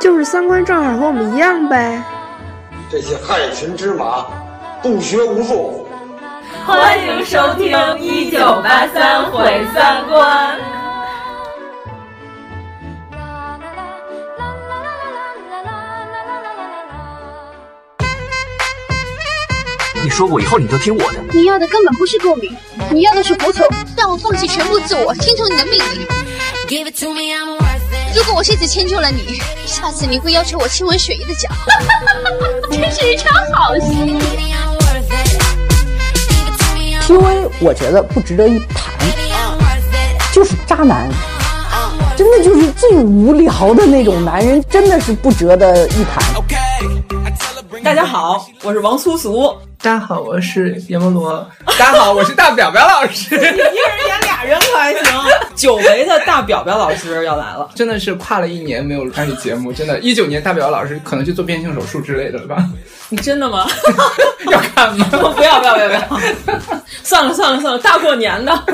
就是三观正好和我们一样呗。这些害群之马，不学无术。欢迎收听《一九八三毁三观》。你说过以后你就听我的，你要的根本不是共鸣，你要的是服从，让我放弃全部自我，听从你的命令。如果我这次迁就了你，下次你会要求我亲吻雪姨的脚。真是一场好戏。PUA 我觉得不值得一谈，就是渣男，真的就是最无聊的那种男人，真的是不值得一谈。大家好，我是王苏苏。大家好，我是阎摩罗。大家好，我是大表表老师。你一人演俩人可还行？久违的大表表老师要来了，真的是跨了一年没有参与节目，真的，一九年大表老师可能去做变性手术之类的了吧？你真的吗？要看吗？不要不要不要不要！算了算了算了，大过年的，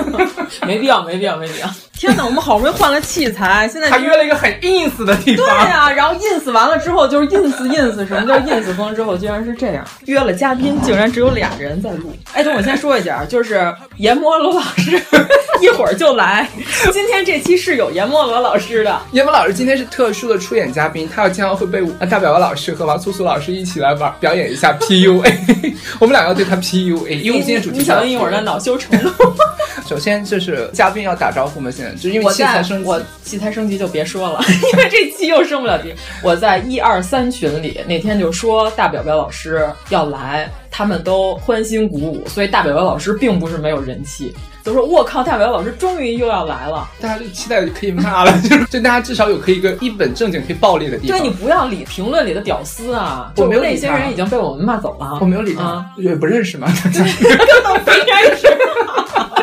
没必要没必要没必要。天哪，我们好不容易换了器材，现在还约了一个很 ins 的地方。对呀、啊，然后 ins 完了之后就是 ins ins，什么叫 ins 风之后居然是这样，约了嘉宾竟然只有俩人在录。哎，等我先说一下，就是阎摩罗老师 一会儿就来。今天这期是有阎摩罗老师的，阎摩老师今天是特殊的出演嘉宾，他要将会被大表表老师和王苏苏老师一起来玩表演一下 PUA，我们俩要对他 PUA，因为我们今天主题你小心一会儿的恼羞成怒。首先就是嘉宾要打招呼嘛，现在就因为器材升级，我器材升级就别说了，因为这期又升不了级。我在一二三群里那天就说大表表老师要来，他们都欢欣鼓舞，所以大表表老师并不是没有人气。都说我靠，大表老师终于又要来了，大家就期待可以骂了，就是就大家至少有可以一个一本正经可以暴力的地方。对你不要理评论里的屌丝啊，我没有那些人已经被我们骂走了，我没有理他，也不认识嘛，根本不认识。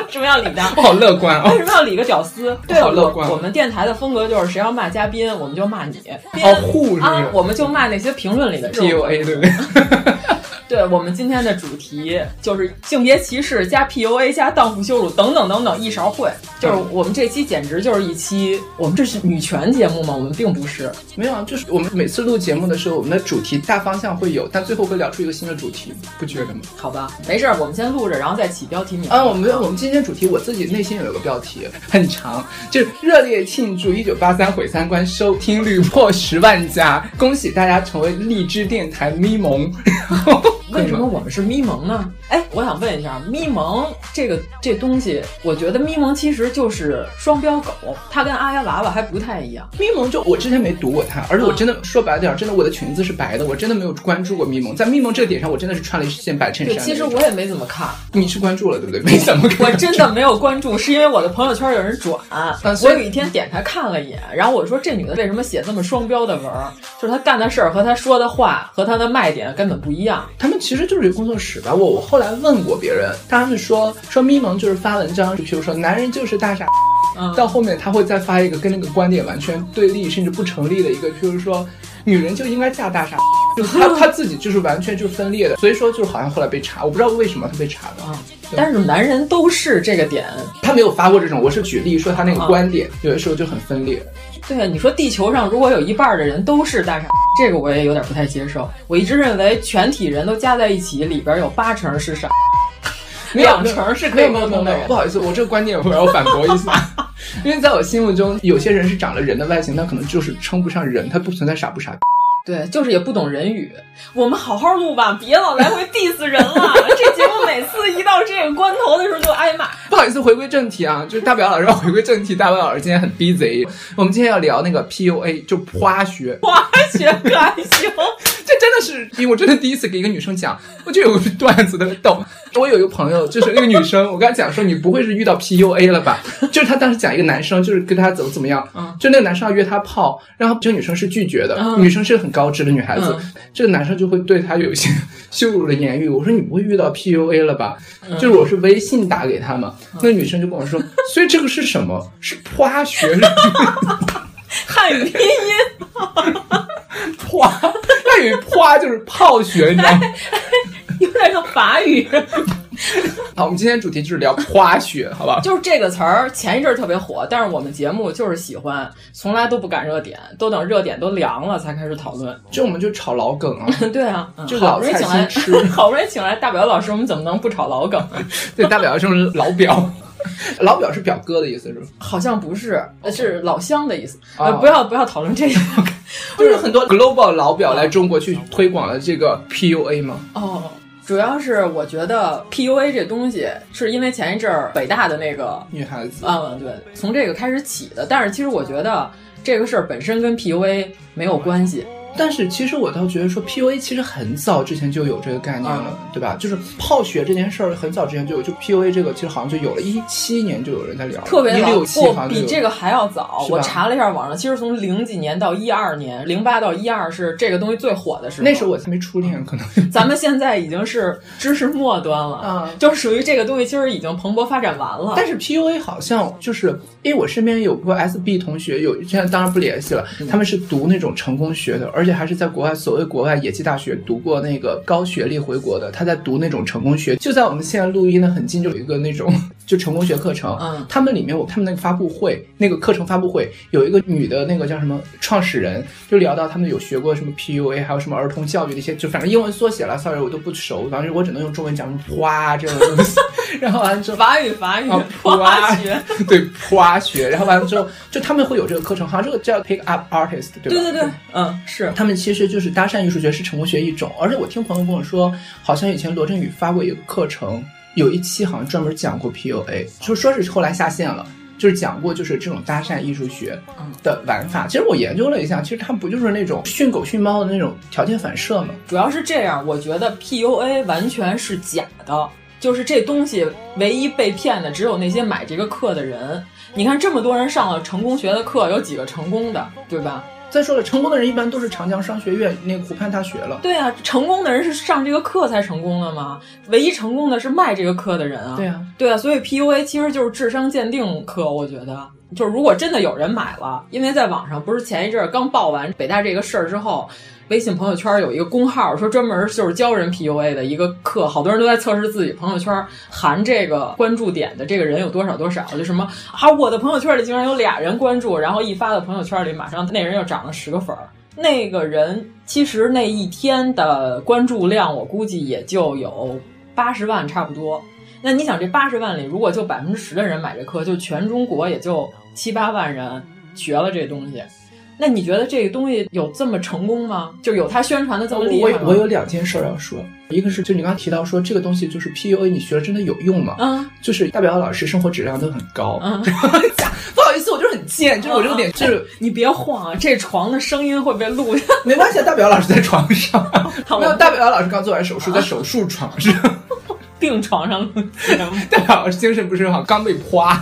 为什么要理他？我 好乐观啊！为什么要理个屌丝？对，好乐观。我们电台的风格就是谁要骂嘉宾，我们就骂你。哦，护啊，我们就骂那些评论里的 PUA，对不对？对我们今天的主题就是性别歧视加 PUA 加荡妇羞辱等等等等一勺烩，就是我们这期简直就是一期，我们这是女权节目吗？我们并不是，没有啊，就是我们每次录节目的时候，我们的主题大方向会有，但最后会聊出一个新的主题，不觉得吗？好吧，没事，我们先录着，然后再起标题名。啊，我们我们今天主题我自己内心有一个标题很长，就是热烈庆祝一九八三毁三观收听率破十万加，恭喜大家成为荔枝电台咪蒙。为什么我们是咪蒙呢？哎，我想问一下，咪蒙这个这东西，我觉得咪蒙其实就是双标狗，它跟阿丫娃娃还不太一样。咪蒙就我之前没读过它，而且我真的、嗯、说白点，真的我的裙子是白的，我真的没有关注过咪蒙。在咪蒙这个点上，我真的是穿了一件白衬衫。其实我也没怎么看。你是关注了对不对？没怎么看。我真的没有关注，是因为我的朋友圈有人转，嗯、我有一天点开看了一眼，然后我说这女的为什么写这么双标的文？就是她干的事儿和她说的话和她的卖点根本不一样。他们其实就是一个工作室吧。我我后来问过别人，他们说说咪蒙就是发文章，就比如说男人就是大傻。嗯、到后面他会再发一个跟那个观点完全对立甚至不成立的一个，就是说女人就应该嫁大傻，就他他自己就是完全就是分裂的，所以说就是好像后来被查，我不知道为什么他被查的啊。但是男人都是这个点，他没有发过这种，我是举例说他那个观点、啊、有的时候就很分裂。对啊，你说地球上如果有一半的人都是大傻，这个我也有点不太接受。我一直认为全体人都加在一起，里边有八成是傻。两成是可以沟通的人。不好意思，我这个观点我要反驳一下，因为在我心目中，有些人是长了人的外形，他可能就是称不上人，他不存在傻不傻。对，就是也不懂人语。我们好好录吧，别老来回 diss 人了。这节目每次一到这个关头的时候就挨骂。不好意思，回归正题啊，就是大表老师要回归正题。大表老师今天很 busy，我们今天要聊那个 PUA，就花学。花学可还行？这真的是，因为我真的第一次给一个女生讲，我就有个段子的逗。我有一个朋友，就是那个女生，我跟她讲说，你不会是遇到 PUA 了吧？就是她当时讲一个男生，就是跟她怎么怎么样，就那个男生要约她泡，然后这个女生是拒绝的，女生是个很高知的女孩子，这个男生就会对她有一些羞辱的言语。我说你不会遇到 PUA 了吧？就是我是微信打给她嘛，那个女生就跟我说，所以这个是什么？是花学汉语拼音，花，汉语花就是泡学，你知道吗？有点像法语。好，我们今天主题就是聊花雪，好吧？就是这个词儿，前一阵儿特别火，但是我们节目就是喜欢，从来都不赶热点，都等热点都凉了才开始讨论。这我们就炒老梗啊。对啊，就好不容易请来吃，好不容易请来大表老师，我们怎么能不炒老梗？对，大表就是老表。老表是表哥的意思是吧？好像不是，是老乡的意思。呃，不要不要讨论这个，不是很多 global 老表来中国去推广了这个 PUA 吗？哦。主要是我觉得 PUA 这东西是因为前一阵儿北大的那个女孩子，嗯，对，从这个开始起的。但是其实我觉得这个事儿本身跟 PUA 没有关系。但是其实我倒觉得说 PUA 其实很早之前就有这个概念了，对吧？就是泡学这件事儿很早之前就有，就 PUA 这个其实好像就有了，一七年就有人在聊，特别早，不比这个还要早。我查了一下网上，其实从零几年到一二年，零八到一二是这个东西最火的时候。那时候我还没初恋，可能咱们现在已经是知识末端了，啊，就是属于这个东西其实已经蓬勃发展完了。但是 PUA 好像就是因为我身边有过 SB 同学，有现在当然不联系了，他们是读那种成功学的，而且还是在国外。所谓国外野鸡大学读过那个高学历回国的，他在读那种成功学，就在我们现在录音的很近，就有一个那种就成功学课程。嗯，他们里面我他们那个发布会，那个课程发布会有一个女的那个叫什么创始人，就聊到他们有学过什么 PUA，还有什么儿童教育那些，就反正英文缩写了，sorry 我都不熟，反正我只能用中文讲花这种东西。然后完了之后，法语法语花学，对花学。然后完了之后，就他们会有这个课程，好像这个叫 Pick Up Artist，对吧？对对对，嗯，是他们其实就是。搭讪艺术学是成功学一种，而且我听朋友跟我说，好像以前罗振宇发过一个课程，有一期好像专门讲过 PUA，就说是后来下线了，就是讲过就是这种搭讪艺术学的玩法。其实我研究了一下，其实它不就是那种训狗训猫的那种条件反射吗？主要是这样，我觉得 PUA 完全是假的，就是这东西唯一被骗的只有那些买这个课的人。你看这么多人上了成功学的课，有几个成功的，对吧？再说了，成功的人一般都是长江商学院那个湖畔大学了。对啊，成功的人是上这个课才成功的吗？唯一成功的是卖这个课的人啊。对啊，对啊，所以 PUA 其实就是智商鉴定课，我觉得就是如果真的有人买了，因为在网上不是前一阵刚报完北大这个事儿之后。微信朋友圈有一个公号，说专门就是教人 PUA 的一个课，好多人都在测试自己朋友圈含这个关注点的这个人有多少多少，就什么啊，我的朋友圈里竟然有俩人关注，然后一发到朋友圈里，马上那人又涨了十个粉儿。那个人其实那一天的关注量，我估计也就有八十万差不多。那你想，这八十万里，如果就百分之十的人买这课，就全中国也就七八万人学了这东西。那你觉得这个东西有这么成功吗？就有他宣传的这么厉害吗？我我有两件事要说，一个是就你刚刚提到说这个东西就是 PUA，你学了真的有用吗？嗯，就是大表老师生活质量都很高。嗯，不好意思，我就是很贱，就是我这个点就是你别晃啊，这床的声音会被录下。没关系，大表老师在床上，没有大表老师刚做完手术，在手术床上，病床上录节目。大表老师精神不是很好，刚被夸，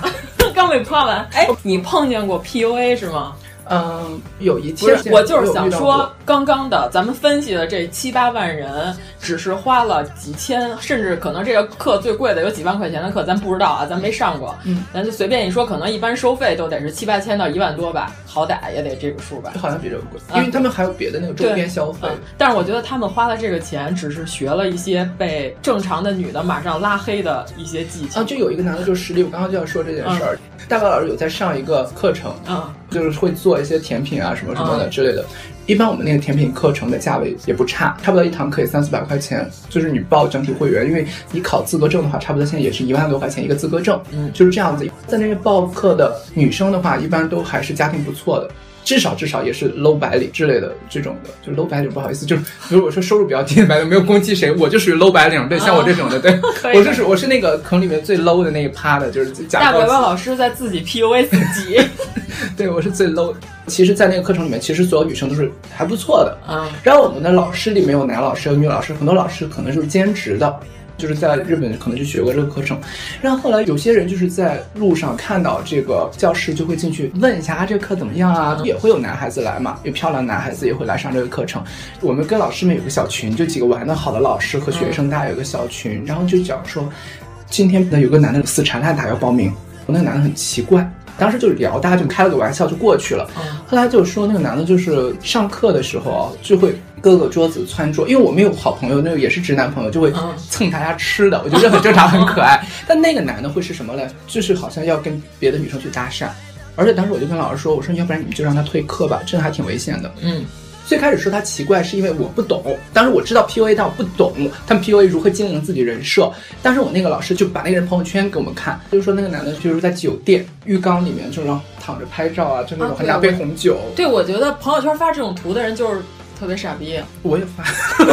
刚被夸完。哎，你碰见过 PUA 是吗？嗯，有一天我就是想说，刚刚的咱们分析的这七八万人，只是花了几千，甚至可能这个课最贵的有几万块钱的课，咱不知道啊，咱没上过，嗯，咱就随便一说，可能一般收费都得是七八千到一万多吧，好歹也得这个数吧，好像比这个贵，因为他们还有别的那个周边消费。但是我觉得他们花了这个钱，只是学了一些被正常的女的马上拉黑的一些技巧。啊，就有一个男的就是实力，我刚刚就要说这件事儿，大高老师有在上一个课程，啊，就是会做。做一些甜品啊，什么什么的之类的。一般我们那个甜品课程的价位也不差，差不多一堂课也三四百块钱。就是你报整体会员，因为你考资格证的话，差不多现在也是一万多块钱一个资格证。嗯，就是这样子。在那边报课的女生的话，一般都还是家庭不错的。至少至少也是 low 白领之类的这种的，就 low 白领不好意思，就如果说收入比较低的白领，没有攻击谁，我就属于 low 白领，对，像我这种的，对，我就是我是那个坑里面最 low 的那一趴的，就是大白白老师在自己 PUA 自己，对我是最 low。其实，在那个课程里面，其实所有女生都是还不错的，啊。然后我们的老师里面有男老师有女老师，很多老师可能就是兼职的。就是在日本可能就学过这个课程。然后后来有些人就是在路上看到这个教室，就会进去问一下啊，这个课怎么样啊？也会有男孩子来嘛，有漂亮男孩子也会来上这个课程。我们跟老师们有个小群，就几个玩的好的老师和学生，大家有个小群，然后就讲说，今天有个男的死缠烂打要报名，我那个男的很奇怪。当时就聊，大家就开了个玩笑就过去了。后来就说那个男的，就是上课的时候啊，就会各个桌子窜桌。因为我们有好朋友，那个也是直男朋友，就会蹭大家吃的，我觉得很正常，很可爱。但那个男的会是什么嘞？就是好像要跟别的女生去搭讪。而且当时我就跟老师说，我说要不然你就让他退课吧，真的还挺危险的。嗯。最开始说他奇怪，是因为我不懂。当时我知道 PUA，但我不懂他们 PUA 如何经营自己人设。当时我那个老师就把那个人朋友圈给我们看，就是说那个男的就是在酒店浴缸里面，就是躺着拍照啊，就那种很两杯红酒。对，我觉得朋友圈发这种图的人就是特别傻逼。我也发。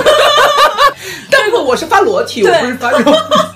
但是我是发裸体，我不是发这种，然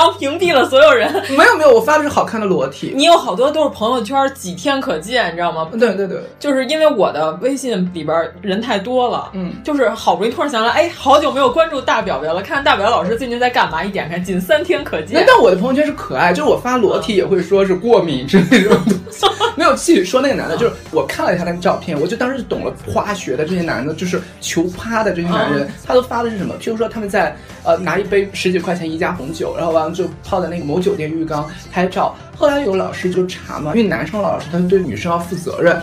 后屏蔽了所有人。没有没有，我发的是好看的裸体。你有好多都是朋友圈几天可见，你知道吗？对对对，就是因为我的微信里边人太多了，嗯，就是好不容易突然想起来，哎，好久没有关注大表表了，看看大表老师最近在干嘛，一点开仅三天可见。那但我的朋友圈是可爱，就是我发裸体也会说是过敏之类的。没有继续说那个男的，就是我看了一下那个照片，我就当时就懂了化学的这些男的，就是求趴的这些男人，他都发的是什么？譬如说他们在。呃，拿一杯十几块钱一家红酒，然后完了就泡在那个某酒店浴缸拍照。后来有老师就查嘛，因为男生老师他对女生要负责任。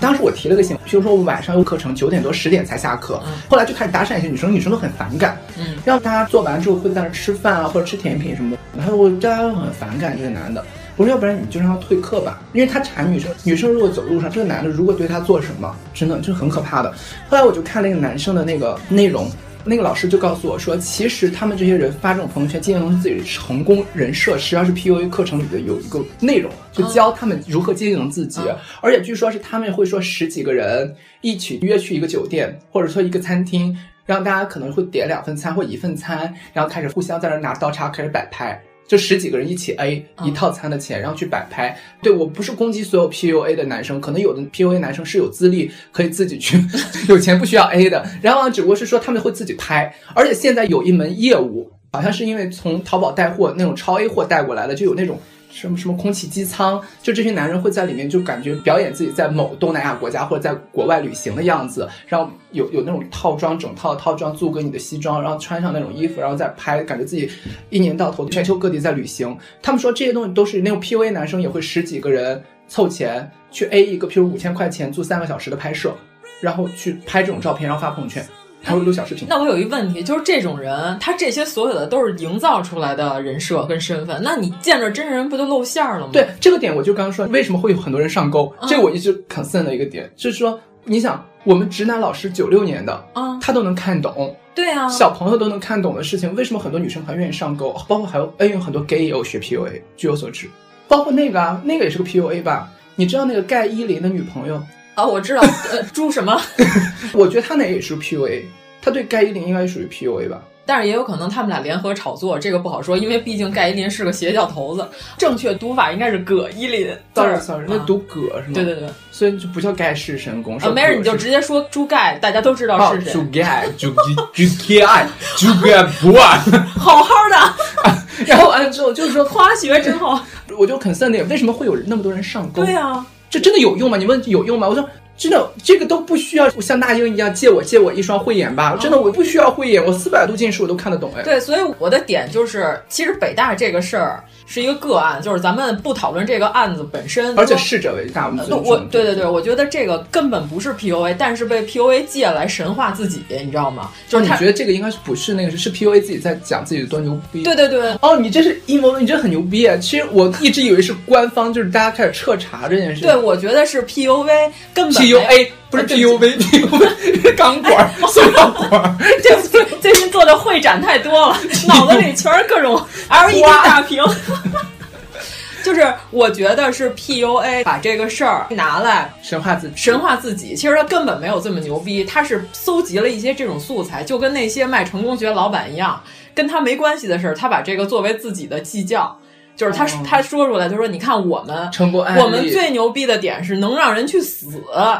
当时我提了个醒，比如说我晚上有课程，九点多十点才下课。后来就开始搭讪一些女生，女生都很反感。嗯，让大家做完之后会在那吃饭啊，或者吃甜品什么的。然后我大家都很反感这个男的。我说要不然你就让他退课吧，因为他缠女生。女生如果走路上，这个男的如果对她做什么，真的就很可怕的。后来我就看那个男生的那个内容。那个老师就告诉我说，其实他们这些人发这种朋友圈经营自己的成功人设，实际上是 PUA 课程里的有一个内容，就教他们如何经营自己。而且据说是他们会说十几个人一起约去一个酒店，或者说一个餐厅，让大家可能会点两份餐或一份餐，然后开始互相在那拿刀叉开始摆拍。就十几个人一起 A 一套餐的钱，然后去摆拍。对我不是攻击所有 PUA 的男生，可能有的 PUA 男生是有资历可以自己去，有钱不需要 A 的。然后只不过是说他们会自己拍，而且现在有一门业务，好像是因为从淘宝带货那种超 A 货带过来的，就有那种。什么什么空气机舱，就这些男人会在里面就感觉表演自己在某东南亚国家或者在国外旅行的样子，然后有有那种套装，整套套装租给你的西装，然后穿上那种衣服，然后再拍，感觉自己一年到头全球各地在旅行。他们说这些东西都是那种 P U A 男生也会十几个人凑钱去 A 一个，譬如五千块钱租三个小时的拍摄，然后去拍这种照片，然后发朋友圈。还会录小视频。那我有一问题，就是这种人，他这些所有的都是营造出来的人设跟身份。那你见着真人不就露馅了吗？对这个点，我就刚刚说，为什么会有很多人上钩？这我一直 concern 的一个点，就是说，你想，我们直男老师九六年的，啊，他都能看懂，对啊，小朋友都能看懂的事情，为什么很多女生还愿意上钩？包括还有，哎，有很多 gay 也有学 PUA，据我所知，包括那个啊，那个也是个 PUA 吧？你知道那个盖伊林的女朋友啊？我知道，呃，朱什么？我觉得他那也是个 PUA。他对盖伊林应该属于 PUA 吧，但是也有可能他们俩联合炒作，这个不好说，因为毕竟盖伊林是个邪教头子，正确读法应该是葛伊林。sorry sorry，那读葛是吗？对对对，所以就不叫盖世神功。啊，没事，你就直接说朱盖，大家都知道是谁。朱盖，朱朱盖，朱盖不啊，好好的。然后完了之后就是说花学真好，我就很 n 那个，为什么会有那么多人上钩？对啊，这真的有用吗？你问有用吗？我说。真的，这个都不需要像那英一样借我借我一双慧眼吧？真的，我不需要慧眼，我四百度近视我都看得懂哎。对，所以我的点就是，其实北大这个事儿是一个个案，就是咱们不讨论这个案子本身。而且逝者为大，我对对对，我觉得这个根本不是 PUA，但是被 PUA 借来神话自己，你知道吗？就是你觉得这个应该是不是那个是 PUA 自己在讲自己多牛逼？对对对。哦，你这是阴谋论，你这很牛逼啊！其实我一直以为是官方，就是大家开始彻查这件事。对，我觉得是 PUA 根本 PUA。不是 PUV，PUV 钢管、塑料管。对不起，最近做的会展太多了，脑子里全是各种 LED 大屏。就是我觉得是 PUA 把这个事儿拿来神话自己，神话自己。其实他根本没有这么牛逼，他是搜集了一些这种素材，就跟那些卖成功学老板一样，跟他没关系的事儿，他把这个作为自己的计较。就是他他说出来，他说你看我们成功，我们最牛逼的点是能让人去死，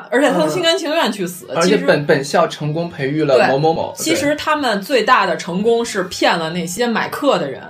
而且他都心甘情愿去死，而且本本校成功培育了某某某。其实他们最大的成功是骗了那些买课的人。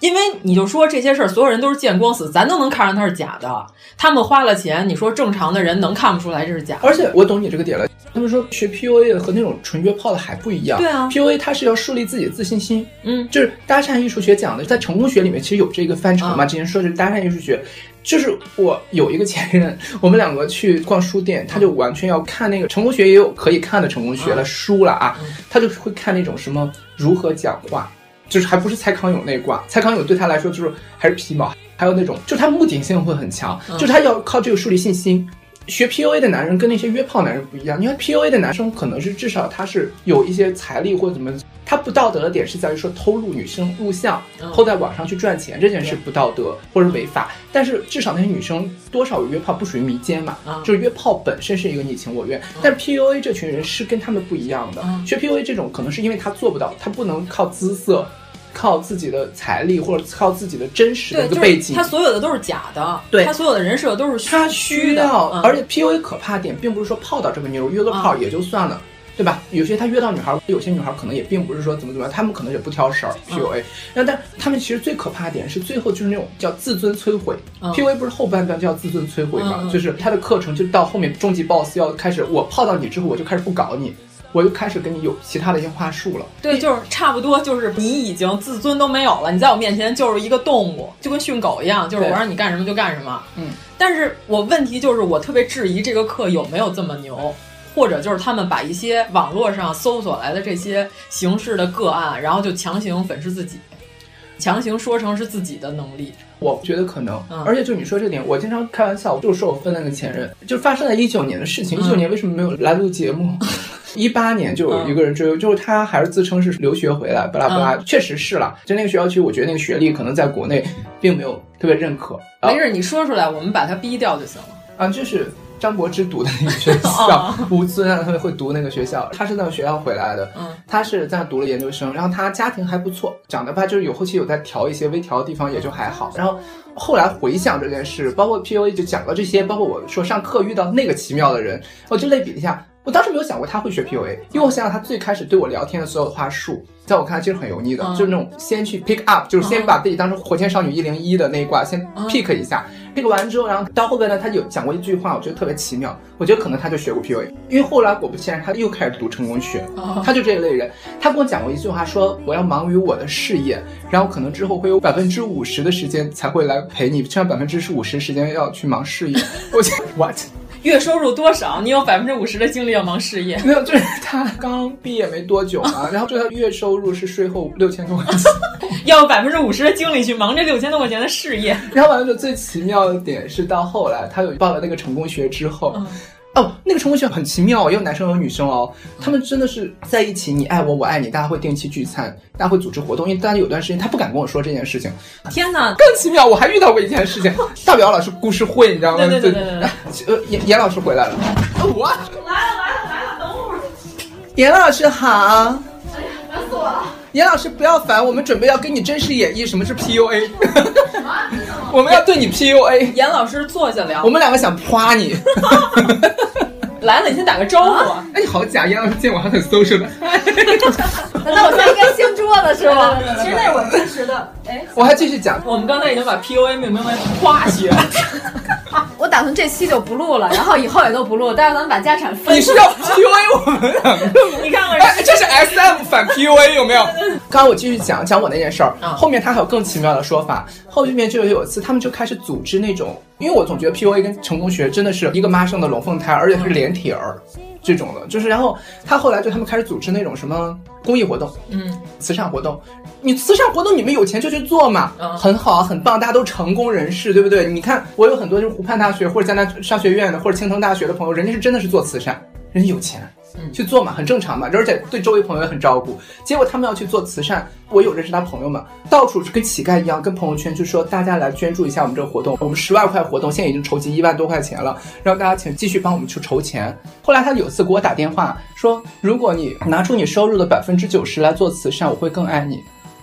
因为你就说这些事儿，所有人都是见光死，咱都能看出它是假的。他们花了钱，你说正常的人能看不出来这是假的？而且我懂你这个点了。他们说学 PUA 的和那种纯约炮的还不一样。对啊，PUA 它是要树立自己的自信心。嗯，就是搭讪艺术学讲的，在成功学里面其实有这个范畴嘛。之前说是搭讪艺术学，就是我有一个前任，我们两个去逛书店，他就完全要看那个成功学也有可以看的成功学的书了啊，他就会看那种什么如何讲话。就是还不是蔡康永那一挂，蔡康永对他来说就是还是皮毛，还有那种，就他目的性会很强，就是他要靠这个树立信心。学 PUA 的男人跟那些约炮男人不一样，你看 PUA 的男生可能是至少他是有一些财力或者怎么，他不道德的点是在于说偷录女生录像，后在网上去赚钱这件事不道德或者违法，但是至少那些女生多少有约炮不属于迷奸嘛，就是约炮本身是一个你情我愿，但 PUA 这群人是跟他们不一样的，学 PUA 这种可能是因为他做不到，他不能靠姿色。靠自己的财力或者靠自己的真实的一个背景，他所有的都是假的，对他所有的人设都是他虚的。嗯、而且 PUA 可怕点，并不是说泡到这个妞约个炮也就算了，对吧？有些他约到女孩，有些女孩可能也并不是说怎么怎么样，他们可能也不挑食儿。PUA，那、嗯、但他们其实最可怕点是最后就是那种叫自尊摧毁。嗯、PUA 不是后半段叫自尊摧毁吗？就是他的课程就到后面终极 BOSS 要开始，我泡到你之后，我就开始不搞你。我就开始跟你有其他的一些话术了。对，就是差不多，就是你已经自尊都没有了，你在我面前就是一个动物，就跟训狗一样，就是我让你干什么就干什么。嗯，但是我问题就是，我特别质疑这个课有没有这么牛，或者就是他们把一些网络上搜索来的这些形式的个案，然后就强行粉饰自己，强行说成是自己的能力。我觉得可能，而且就你说这点，我经常开玩笑，就是说我分那个前任，就发生在一九年的事情。一九年为什么没有来录节目？一八年就有一个人追，就是他还是自称是留学回来，巴拉巴拉，确实是了。就那个学校其实，我觉得那个学历可能在国内并没有特别认可。没事，你说出来，我们把他逼掉就行了。啊，就是张柏芝读的那个学校，吴尊啊，他们会读那个学校。他是那个学校回来的，嗯，他是在那读了研究生，然后他家庭还不错，长得吧就是有后期有在调一些微调的地方，也就还好。然后后来回想这件事，包括 PUA 就讲了这些，包括我说上课遇到那个奇妙的人，我就类比一下。我当时没有想过他会学 PUA，因为我想想他最开始对我聊天的所有话术，在我看来其实很油腻的，嗯、就是那种先去 pick up，就是先把自己当成火箭少女一零一的那一挂先 pick 一下、嗯、，pick 完之后，然后到后边呢，他有讲过一句话，我觉得特别奇妙，我觉得可能他就学过 PUA，因为后来果不其然，他又开始读成功学，哦、他就这一类人，他跟我讲过一句话，说我要忙于我的事业，然后可能之后会有百分之五十的时间才会来陪你，剩下百分之五十时间要去忙事业，我觉得 what？月收入多少？你有百分之五十的精力要忙事业？没有，就是他刚毕业没多久嘛，然后就他月收入是税后六千多块钱，要有百分之五十的精力去忙这六千多块钱的事业。然后完了，最奇妙的点是到后来他有报了那个成功学之后。嗯哦，那个成功学很奇妙，也有男生有女生哦，他们真的是在一起，你爱我，我爱你，大家会定期聚餐，大家会组织活动，因为大家有段时间他不敢跟我说这件事情。天哪，更奇妙，我还遇到过一件事情，大表老师故事会，你知道吗？对对对对对。呃，严严老师回来了，我来了来了来了，等会儿。严老师好。哎呀，烦死我了。严老师不要烦，我们准备要跟你真实演绎什么是 PUA。我们要对你 PUA。严老师坐下聊。我们两个想夸你。来了，你先打个招呼。啊、哎，好假！严老师见我还很 social 的。难道我现在应该掀桌子是吗？其实那是我真实的。哎，我还继续讲。我们刚才已经把 PUA 命名为夸学。我打算这期就不录了，然后以后也都不录，待会咱们把家产分。你是要 PUA 我们两个？你看看，哎，这是 SM 反 PUA 有没有？刚刚我继续讲讲我那件事儿，后面他还有更奇妙的说法。后面就有一次，他们就开始组织那种，因为我总觉得 PUA 跟成功学真的是一个妈生的龙凤胎，而且是连体儿。这种的，就是然后他后来就他们开始组织那种什么公益活动，嗯，慈善活动。你慈善活动你们有钱就去做嘛，嗯、很好，很棒，大家都成功人士，对不对？你看我有很多就是湖畔大学或者江南商学院的或者青藤大学的朋友，人家是真的是做慈善，人家有钱。去做嘛，很正常嘛，而且对周围朋友也很照顾。结果他们要去做慈善，我有认识他朋友嘛，到处是跟乞丐一样，跟朋友圈就说大家来捐助一下我们这个活动，我们十万块活动现在已经筹集一万多块钱了，让大家请继续帮我们去筹钱。后来他有次给我打电话说，如果你拿出你收入的百分之九十来做慈善，我会更爱你。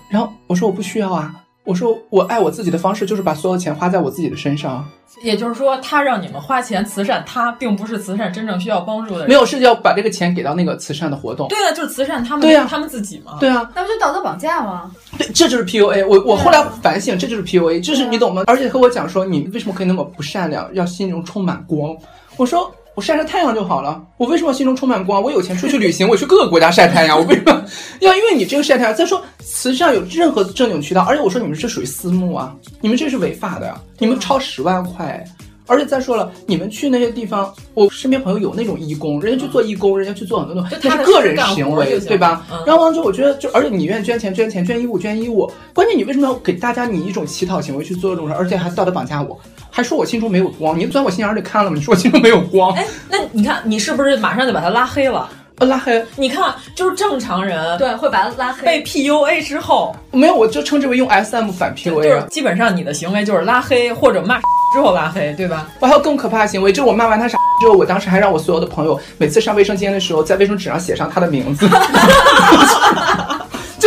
然后我说我不需要啊。我说我爱我自己的方式就是把所有钱花在我自己的身上。也就是说，他让你们花钱慈善，他并不是慈善真正需要帮助的人。没有，是要把这个钱给到那个慈善的活动。对啊，就是慈善他们，对啊，他们自己嘛。对啊，那不就道德绑架吗？对，这就是 PUA。我我后来反省，这就是 PUA，就是你懂吗？而且和我讲说，你为什么可以那么不善良，要心中充满光？我说。我晒晒太阳就好了。我为什么心中充满光？我有钱出去旅行，我去各个国家晒太阳。我为什么要因为你这个晒太阳？再说慈善有任何正经渠道，而且我说你们这属于私募啊，你们这是违法的，你们超十万块。而且再说了，你们去那些地方，我身边朋友有那种义工，人家去做义工，人家去做很多东西，那是个人行为，对吧？然后完了之后，我觉得就而且你愿意捐钱捐钱，捐衣物捐衣物，关键你为什么要给大家你一种乞讨行为去做这种事，而且还道德绑架我？还说我心中没有光，你钻我心眼里看了吗？你说我心中没有光？哎，那你看你是不是马上就把他拉黑了？呃，拉黑？你看，就是正常人对会把他拉黑。被 PUA 之后，没有，我就称之为用 SM 反 PUA，就是基本上你的行为就是拉黑或者骂之后拉黑，对吧？我还有更可怕的行为，就是我骂完他啥之后，我当时还让我所有的朋友每次上卫生间的时候，在卫生纸上写上他的名字。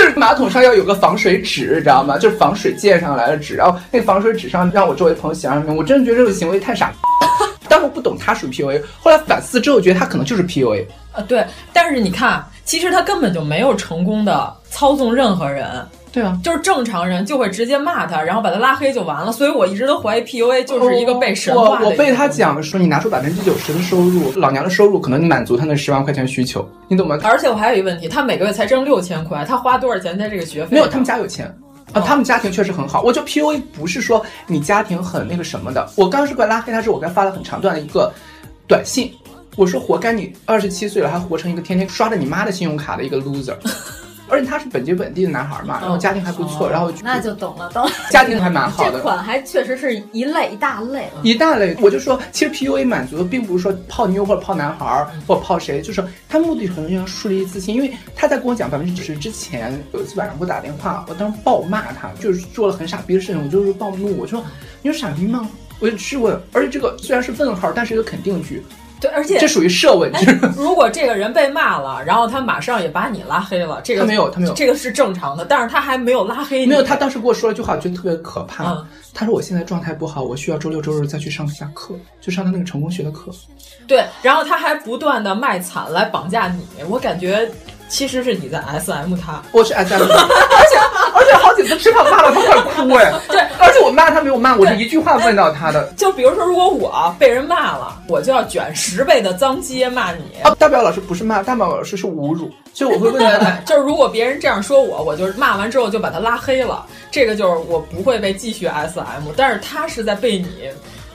就是马桶上要有个防水纸，你知道吗？就是防水溅上来的纸，然后那个防水纸上让我周围朋友写上名。我真的觉得这个行为太傻。但我不懂他属于 PUA，后来反思之后觉得他可能就是 PUA。啊，对。但是你看，其实他根本就没有成功的操纵任何人。对啊，就是正常人就会直接骂他，然后把他拉黑就完了。所以我一直都怀疑 PUA 就是一个被神化的。我我被他讲说，你拿出百分之九十的收入，老娘的收入可能满足他那十万块钱需求，你懂吗？而且我还有一个问题，他每个月才挣六千块，他花多少钱在这个学费？没有，他们家有钱啊，他们家庭确实很好。我就 PUA 不是说你家庭很那个什么的。我刚是过来拉黑他时，我给他发了很长段的一个短信，我说活该你二十七岁了还活成一个天天刷着你妈的信用卡的一个 loser。而且他是本地本地的男孩嘛，然后家庭还不错，然后那就懂了，懂了。家庭还蛮好的。这款还确实是一类一大类，一大类。我就说，其实 PUA 满足的并不是说泡妞或者泡男孩或者泡谁，就是他目的可能要树立自信。因为他在跟我讲百分之九十之前，有一次晚上给我打电话，我当时暴骂他，就是做了很傻逼的事情，我就是暴怒，我说你有傻逼吗？我就质问。而且这个虽然是问号，但是一个肯定句。对，而且这属于设问句。如果这个人被骂了，然后他马上也把你拉黑了，这个他没有，他没有，这个是正常的。但是他还没有拉黑你。没有，他当时跟我说了句话，我觉得特别可怕。他说我现在状态不好，我需要周六周日再去上一下课，就上他那个成功学的课。对，然后他还不断的卖惨来绑架你，我感觉。其实是你在 S M 他，我是 S M，而且而且好几次吃饭骂了他快哭哎，对，而且我骂他没有骂我，是一句话问到他的。就比如说，如果我被人骂了，我就要卷十倍的脏街骂你。啊，大表老师不是骂，大表老师是侮辱。所以我会问他，就是如果别人这样说我，我就骂完之后就把他拉黑了，这个就是我不会被继续 S M，但是他是在被你。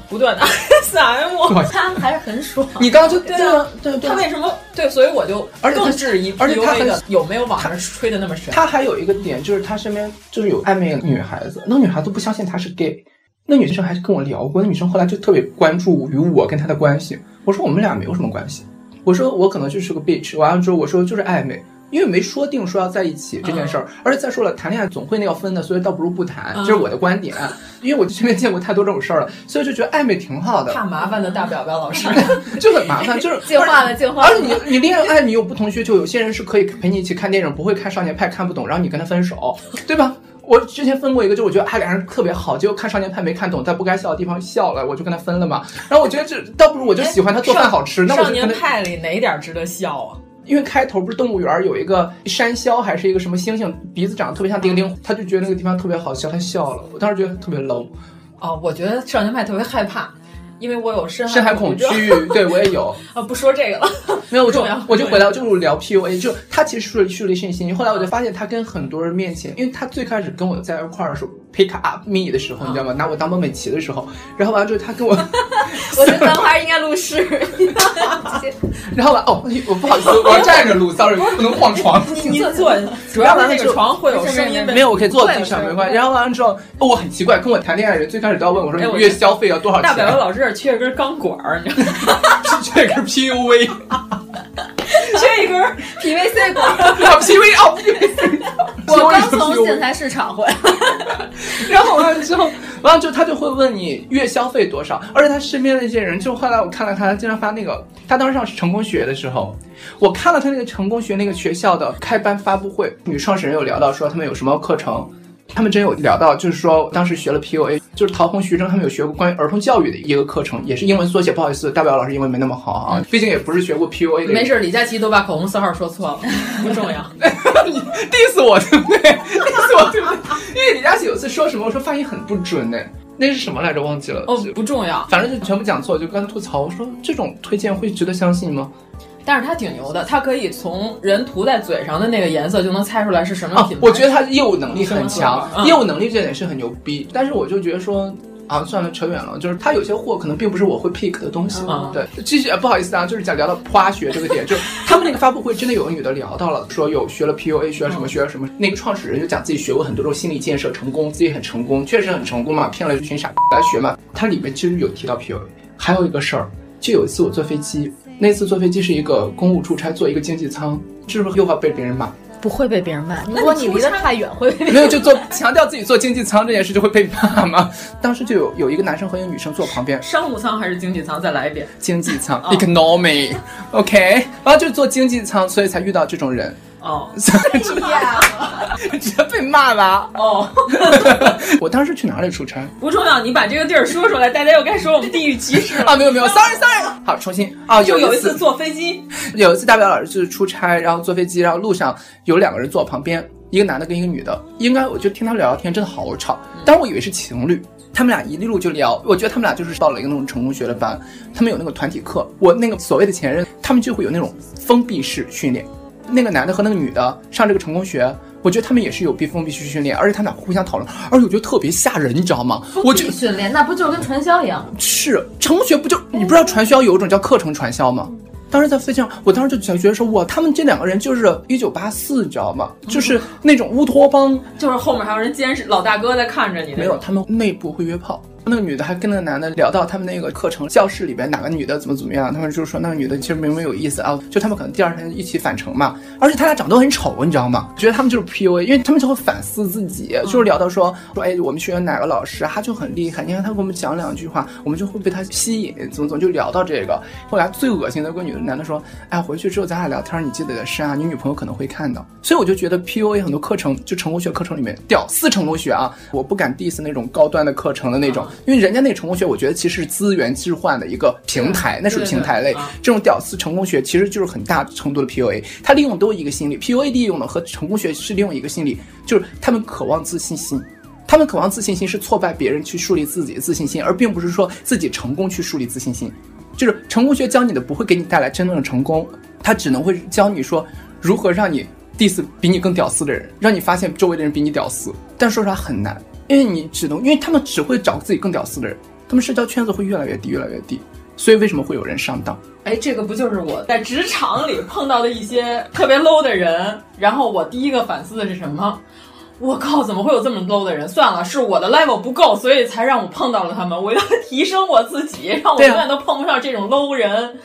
不断的 S M，他还是很爽。你刚刚就对啊，对对，他为什么对？所以我就而且更质疑，而且他很有没有网上吹的那么神？他还有一个点，就是他身边就是有暧昧女孩子，那女孩子不相信他是 gay，那女生还是跟我聊过，那女生后来就特别关注于我跟他的关系。我说我们俩没有什么关系，我说我可能就是个 bitch。完了之后我说就是暧昧。因为没说定说要在一起这件事儿，而且再说了，谈恋爱总会那要分的，所以倒不如不谈，这是我的观点。因为我身边见过太多这种事儿了，所以就觉得暧昧挺好的。怕麻烦的大表表老师 就很麻烦，就是进化了，进化。而且你你恋爱你有不同需求，有些人是可以陪你一起看电影，不会看少年派看不懂，然后你跟他分手，对吧？我之前分过一个，就我觉得哎俩人特别好，结果看少年派没看懂，在不该笑的地方笑了，我就跟他分了嘛。然后我觉得这倒不如我就喜欢他做饭好吃，那少年派里哪点值得笑啊？因为开头不是动物园有一个山魈还是一个什么猩猩，鼻子长得特别像丁丁，他就觉得那个地方特别好笑，他笑了。我当时觉得特别 low。哦，我觉得少年派特别害怕。因为我有深深海恐惧，对我也有啊，不说这个了，没有，我就 我就回来，就是聊 PUA，就他其实是树立信心。后来我就发现他跟很多人面前，因为他最开始跟我在一块儿的时候，pick up me 的时候，你知道吗？拿我当孟美岐的时候，然后完了之后他跟我，我觉得咱们还是应该录视。然后完哦，我不好意思，我要站着录，sorry，不能晃床。你坐，主要是那个床会有声音，没有，我可以坐地上没关系。然后完了之后，我很奇怪，跟我谈恋爱的人最开始都要问我说，你月消费要多少钱？大表哥老师。缺一根钢管儿，你知道吗？缺一根 PUV，缺一根 PVC 管儿。PV 哦，PVC。我刚从建材市场回来，然后完了之后，完了之后他就会问你月消费多少，而且他身边的那些人，就后来我看了看，他经常发那个，他当时上成功学的时候，我看了他那个成功学那个学校的开班发布会，女创始人有聊到说他们有什么课程。他们真有聊到，就是说当时学了 PUA，就是陶虹、徐峥他们有学过关于儿童教育的一个课程，也是英文缩写。不好意思，大表老师英文没那么好啊，毕竟也不是学过 PUA 的。没事，李佳琦都把口红色号说错了，不重要。你 diss 我对不对？diss 我对不对？因为李佳琦有次说什么，我说发音很不准呢。那是什么来着？忘记了。哦，不重要，反正就全部讲错，就刚吐槽。我说这种推荐会值得相信吗？但是他挺牛的，他可以从人涂在嘴上的那个颜色就能猜出来是什么品牌。我觉得他业务能力很强，业务能力这点是很牛逼。但是我就觉得说。啊，算了，扯远了。就是他有些货可能并不是我会 pick 的东西。啊，对，继续，不好意思啊，就是讲聊到花学这个点，就 他们那个发布会真的有个女的聊到了，说有学了 PUA，学了什么，学了什么。那个创始人就讲自己学过很多种心理建设，成功，自己很成功，确实很成功嘛，骗了一群傻来学嘛。它里面其实有提到 PUA。还有一个事儿，就有一次我坐飞机，那次坐飞机是一个公务出差，坐一个经济舱，是不是又要被别人骂？不会被别人骂，如果你离得太远会被没有 就坐强调自己坐经济舱这件事就会被骂吗？当时就有有一个男生和一个女生坐旁边，商务舱还是经济舱？再来一遍，经济舱，economy，OK，然后就是坐经济舱，所以才遇到这种人。哦，哎呀，直接被骂了。哦，我当时去哪里出差？不重要，你把这个地儿说出来，大家又该说我们地域歧视 啊！没有没有，sorry sorry，好，重新啊。就有一次坐飞机，有一次大表老师就是出差，然后坐飞机，然后路上有两个人坐我旁边，一个男的跟一个女的，应该我就听他们聊聊天，真的好吵。当时我以为是情侣，他们俩一路就聊，我觉得他们俩就是报了一个那种成功学的班，他们有那个团体课，我那个所谓的前任，他们就会有那种封闭式训练。那个男的和那个女的上这个成功学，我觉得他们也是有被封闭式训练，而且他们俩互相讨论，而且我觉得特别吓人，你知道吗？我闭训练那不就跟传销一样？是成功学不就你不知道传销有一种叫课程传销吗？当时在飞机上，我当时就想觉得说，哇，他们这两个人就是一九八四，你知道吗？就是那种乌托邦，就是后面还有人监视，老大哥在看着你。没有，他们内部会约炮。那个女的还跟那个男的聊到他们那个课程教室里边哪个女的怎么怎么样，他们就说那个女的其实明明有意思啊，就他们可能第二天一起返程嘛，而且他俩长得都很丑，你知道吗？觉得他们就是 PUA，因为他们就会反思自己，就是聊到说说哎，我们学院哪个老师他就很厉害，你看他给我们讲两句话，我们就会被他吸引，怎么怎么就聊到这个。后来最恶心的个女的男的说，哎，回去之后咱俩聊天，你记得是啊，你女朋友可能会看到。所以我就觉得 PUA 很多课程就成功学课程里面屌丝成功学啊，我不敢 diss 那种高端的课程的那种，因为人家那成功。学我觉得其实是资源置换的一个平台，那属于平台类。这种屌丝成功学其实就是很大程度的 PUA，它利用都一个心理，PUA 利用的和成功学是利用一个心理，就是他们渴望自信心，他们渴望自信心是挫败别人去树立自己的自信心，而并不是说自己成功去树立自信心。就是成功学教你的不会给你带来真正的成功，他只能会教你说如何让你 diss 比你更屌丝的人，让你发现周围的人比你屌丝。但说实话很难，因为你只能，因为他们只会找自己更屌丝的人。他们社交圈子会越来越低，越来越低，所以为什么会有人上当？哎，这个不就是我在职场里碰到的一些特别 low 的人？然后我第一个反思的是什么？我靠，怎么会有这么 low 的人？算了，是我的 level 不够，所以才让我碰到了他们。我要提升我自己，让我永远都碰不上这种 low 人。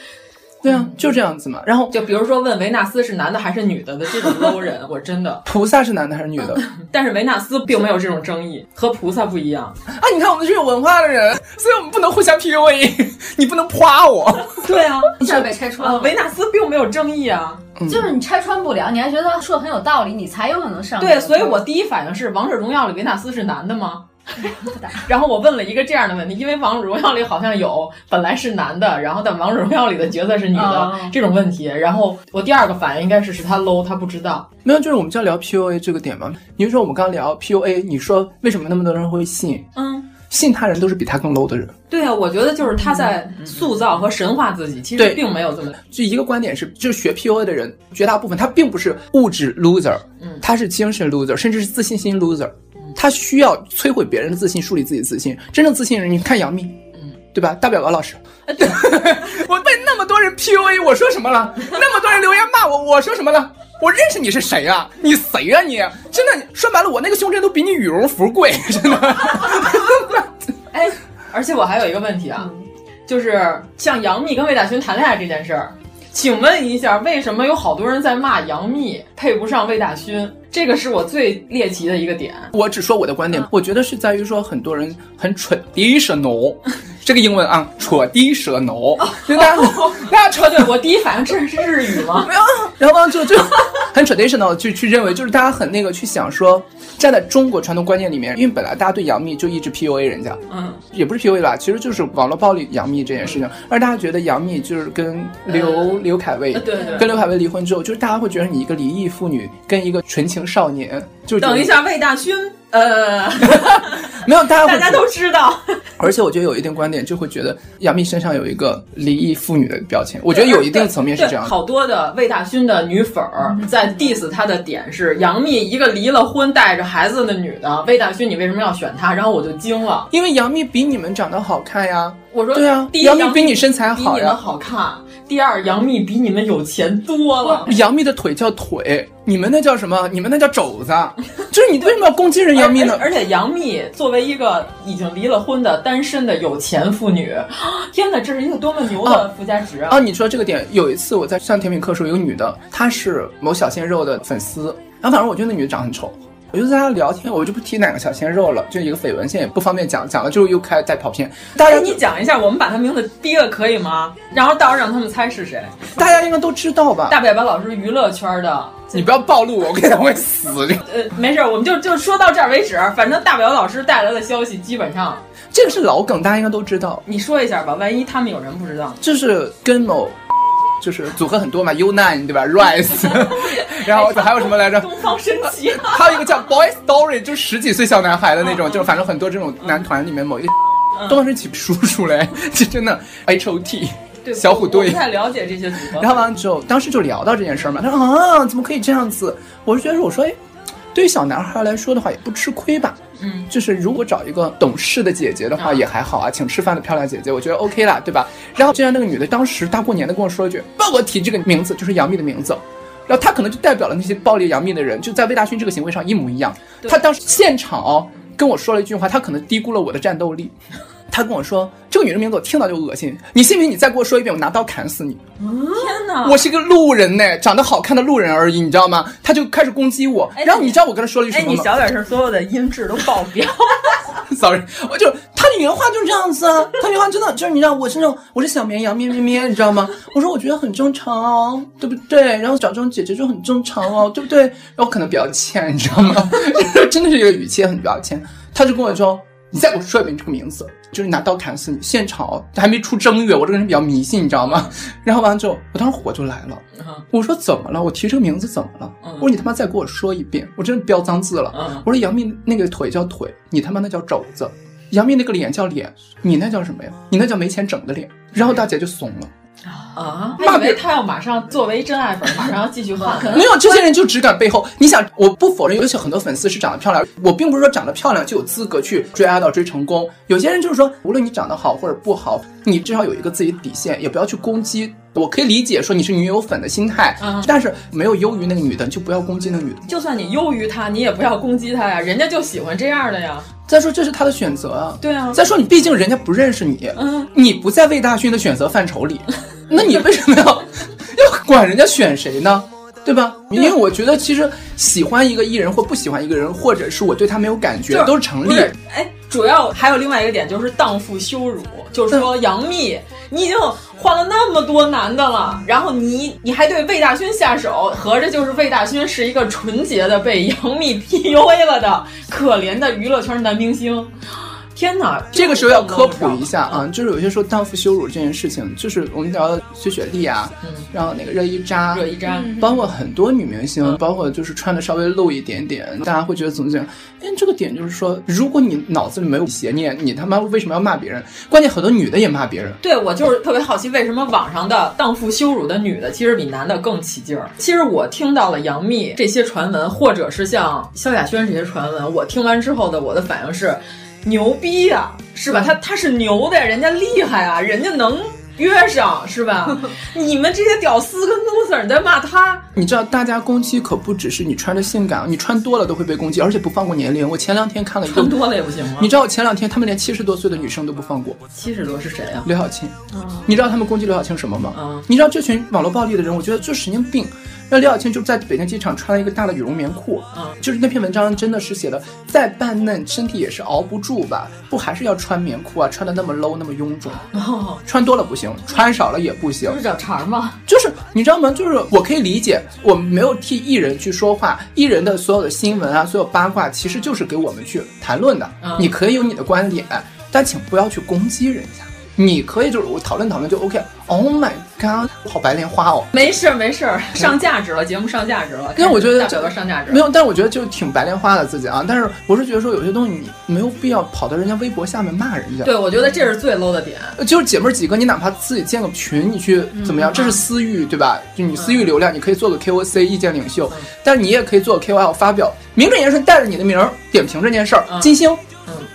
对啊，就这样子嘛。然后就比如说问维纳斯是男的还是女的的这种 low 人，我真的。菩萨是男的还是女的？但是维纳斯并没有这种争议，和菩萨不一样啊！你看我们是有文化的人，所以我们不能互相 PUA，你不能夸我。对啊，一下被拆穿了。维纳斯并没有争议啊，就是你拆穿不了，你还觉得他说的很有道理，你才有可能上。对，所以我第一反应是王者荣耀里维纳斯是男的吗？然后我问了一个这样的问题，因为王者荣耀里好像有本来是男的，然后但王者荣耀里的角色是女的这种问题。然后我第二个反应应该是是他 low，他不知道。没有，就是我们在聊 PUA 这个点嘛。你说我们刚聊 PUA，你说为什么那么多人会信？嗯，信他人都是比他更 low 的人。对啊，我觉得就是他在塑造和神化自己，其实并没有这么。就一个观点是，就是学 PUA 的人，绝大部分他并不是物质 loser，嗯，他是精神 loser，甚至是自信心 loser。他需要摧毁别人的自信，树立自己的自信。真正自信人，你看杨幂，嗯，对吧？大表哥老师，我被那么多人 PUA，我说什么了？那么多人留言骂我，我说什么了？我认识你是谁啊？你谁啊？你真的说白了，我那个胸针都比你羽绒服贵，真的。哎，而且我还有一个问题啊，就是像杨幂跟魏大勋谈恋爱这件事儿。请问一下，为什么有好多人在骂杨幂配不上魏大勋？这个是我最猎奇的一个点。我只说我的观点，我觉得是在于说很多人很 traditional，这个英文啊，戳低舌头，对大家大家说对，我第一反应这是日语吗？没有，然后完了之后就很 traditional 就去认为，就是大家很那个去想说，站在中国传统观念里面，因为本来大家对杨幂就一直 PUA 人家，嗯，也不是 PUA 吧，其实就是网络暴力杨幂这件事情，而大家觉得杨幂就是跟刘刘恺威，对对，跟刘恺威离婚之后，就是大家会觉得你一个离异妇女跟一个纯情少年，就等一下魏大勋。呃，没有，大家大家都知道。而且我觉得有一定观点，就会觉得杨幂身上有一个离异妇女的标签。我觉得有一定层面是这样。好多的魏大勋的女粉儿在 diss 他的点是杨幂一个离了婚带着孩子的女的，魏大勋你为什么要选她？然后我就惊了，因为杨幂比你们长得好看呀。我说对啊，杨幂比你身材好呀，比你们好看。第二，杨幂比你们有钱多了。杨幂的腿叫腿，你们那叫什么？你们那叫肘子。就是你为什么要攻击人杨幂呢？而且杨幂作为一个已经离了婚的单身的有钱妇女，天哪，这是一个多么牛的附加值啊！啊，你说这个点，有一次我在上甜品课时候，有个女的，她是某小鲜肉的粉丝，然后反正我觉得那女的长很丑。我就在那聊天，我就不提哪个小鲜肉了，就一个绯闻，现在也不方便讲，讲了之后又开始带跑偏。大家你讲一下，我们把他名字逼了可以吗？然后到时候让他们猜是谁。大家应该都知道吧？大表白老师娱乐圈的，你不要暴露我，我跟你讲会死。呃，没事，我们就就说到这儿为止。反正大表白老师带来的消息基本上，这个是老梗，大家应该都知道。你说一下吧，万一他们有人不知道。就是跟某。就是组合很多嘛，U Nine 对吧？Rise，然后还有什么来着？东方神起，还有一个叫 Boy Story，就十几岁小男孩的那种，就反正很多这种男团里面某一个东方神起叔叔嘞，这真的 H O T，小虎队。不太了解这些组合。然后完了之后，当时就聊到这件事儿嘛，他说啊，怎么可以这样子？我是觉得我说，哎，对于小男孩来说的话，也不吃亏吧。嗯，就是如果找一个懂事的姐姐的话也还好啊，请吃饭的漂亮姐姐，我觉得 OK 啦，对吧？然后就像那个女的当时大过年的跟我说一句，不要给我提这个名字，就是杨幂的名字，然后她可能就代表了那些暴力杨幂的人，就在魏大勋这个行为上一模一样。她当时现场哦跟我说了一句话，她可能低估了我的战斗力。他跟我说：“这个女人名字我听到就恶心，你信不信？你再给我说一遍，我拿刀砍死你！”天哪！我是一个路人呢，长得好看的路人而已，你知道吗？他就开始攻击我，然后你知道我跟他说了一句什么吗？你小点声，所有的音质都爆表。Sorry，我就他的原话就是这样子啊，他原话真的就是你知道我是那种我是小绵羊咩咩咩，你知道吗？我说我觉得很正常哦，对不对？然后找这种姐姐就很正常哦，对不对？然后可能比较欠，你知道吗？真的是一个语气很比较欠，他就跟我说。你再给我说一遍这个名字，就是拿刀砍死你！现场还没出正月，我这个人比较迷信，你知道吗？然后完了之后，我当时火就来了。我说怎么了？我提这个名字怎么了？我说你他妈再给我说一遍！我真的飙脏字了。我说杨幂那个腿叫腿，你他妈那叫肘子；杨幂那个脸叫脸，你那叫什么呀？你那叫没钱整的脸。然后大姐就怂了。啊！骂为他要马上作为真爱粉，马上要继续换。没有这些人就只敢背后。你想，我不否认，尤其很多粉丝是长得漂亮，我并不是说长得漂亮就有资格去追爱到追成功。有些人就是说，无论你长得好或者不好，你至少有一个自己的底线，也不要去攻击。我可以理解说你是女友粉的心态，但是没有优于那个女的，就不要攻击那个女的。就算你优于她，你也不要攻击她呀，人家就喜欢这样的呀。再说这是他的选择啊。对啊。再说你毕竟人家不认识你，嗯，你不在魏大勋的选择范畴里，那你为什么要要管人家选谁呢？对吧？因为我觉得其实喜欢一个艺人或不喜欢一个人，或者是我对他没有感觉，都是成立。哎，主要还有另外一个点就是荡妇羞辱，就是说杨幂，你已经换了那么多男的了，然后你你还对魏大勋下手，合着就是魏大勋是一个纯洁的被杨幂 PUA 了的可怜的娱乐圈男明星。天哪！这个时候要科普一下啊，就是有些时候荡妇羞辱这件事情，就是我们聊薛雪莉啊，嗯，然后那个热依扎，热依扎，包括很多女明星，包括就是穿的稍微露一点点，大家会觉得怎么怎么样？哎，这个点就是说，如果你脑子里没有邪念，你他妈为什么要骂别人？关键很多女的也骂别人。对我就是特别好奇，为什么网上的荡妇羞辱的女的，其实比男的更起劲儿？其实我听到了杨幂这些传闻，或者是像萧亚轩这些传闻，我听完之后的我的反应是。牛逼呀、啊，是吧？他他是牛的呀，人家厉害啊，人家能约上，是吧？你们这些屌丝跟 loser，你在骂他？你知道，大家攻击可不只是你穿着性感，你穿多了都会被攻击，而且不放过年龄。我前两天看了一个，穿多了也不行吗？你知道，我前两天他们连七十多岁的女生都不放过。七十多是谁啊？刘晓庆。嗯、你知道他们攻击刘晓庆什么吗？啊、你知道这群网络暴力的人，我觉得就神经病。然后李晓庆就在北京机场穿了一个大的羽绒棉裤，嗯，就是那篇文章真的是写的再扮嫩，身体也是熬不住吧？不还是要穿棉裤啊？穿的那么 low 那么臃肿，哦，穿多了不行，穿少了也不行，就是找茬吗？就是你知道吗？就是我可以理解，我们没有替艺人去说话，艺人的所有的新闻啊，所有八卦，其实就是给我们去谈论的。嗯、你可以有你的观点，但请不要去攻击人家。你可以就是我讨论讨论就 OK。Oh my god，好白莲花哦！没事没事，上价值了，节目上价值了。因为我觉得上价值没有，但是我觉得就挺白莲花的自己啊。但是我是觉得说有些东西你没有必要跑到人家微博下面骂人家。对，我觉得这是最 low 的点。就是姐妹儿几个，你哪怕自己建个群，你去怎么样，这是私域对吧？就你私域流量，你可以做个 KOC 意见领袖，但是你也可以做个 KOL 发表名正言顺，带着你的名儿点评这件事儿。金星，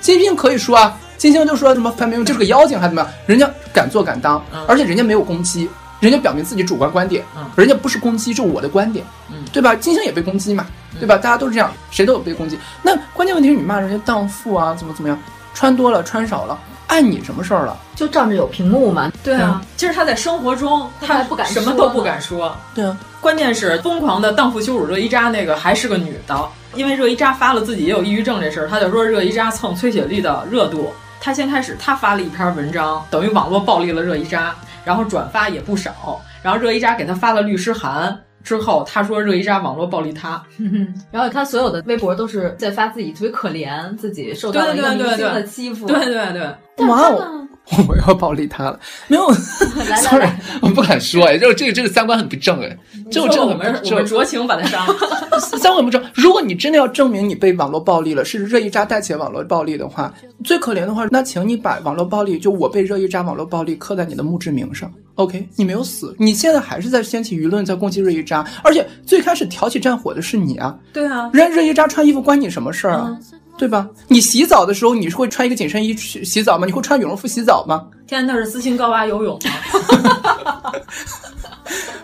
金星可以说啊。金星就说什么范冰冰就是个妖精还怎么样？人家敢做敢当，嗯、而且人家没有攻击，人家表明自己主观观点，嗯、人家不是攻击，这是我的观点，嗯、对吧？金星也被攻击嘛，对吧？大家都是这样，谁都有被攻击。那关键问题是你骂人家荡妇啊，怎么怎么样？穿多了穿少了，碍你什么事儿了？就仗着有屏幕嘛。对啊，其实他在生活中他不敢什么都不敢说。对啊，关键是疯狂的荡妇羞辱热依扎那个还是个女的，因为热依扎发了自己也有抑郁症这事儿，他就说热依扎蹭崔雪莉的热度。他先开始，他发了一篇文章，等于网络暴力了热依扎，然后转发也不少。然后热依扎给他发了律师函之后，他说热依扎网络暴力他。嗯、然后他所有的微博都是在发自己特别可怜，自己受到了一个明星的欺负。对对对，哇哦！我要暴力他了，没有，sorry，我不敢说哎，这这个这个三观很不正哎，这我这我们我们酌情把他删了。三观不正，如果你真的要证明你被网络暴力了，是热依扎带起了网络暴力的话，最可怜的话，那请你把网络暴力就我被热依扎网络暴力刻在你的墓志铭上。OK，你没有死，你现在还是在掀起舆论，在攻击热依扎，而且最开始挑起战火的是你啊。对啊，人家热依扎穿衣服关你什么事儿啊？嗯对吧？你洗澡的时候，你是会穿一个紧身衣去洗澡吗？你会穿羽绒服洗澡吗？天，那是斯琴高娃游泳吗？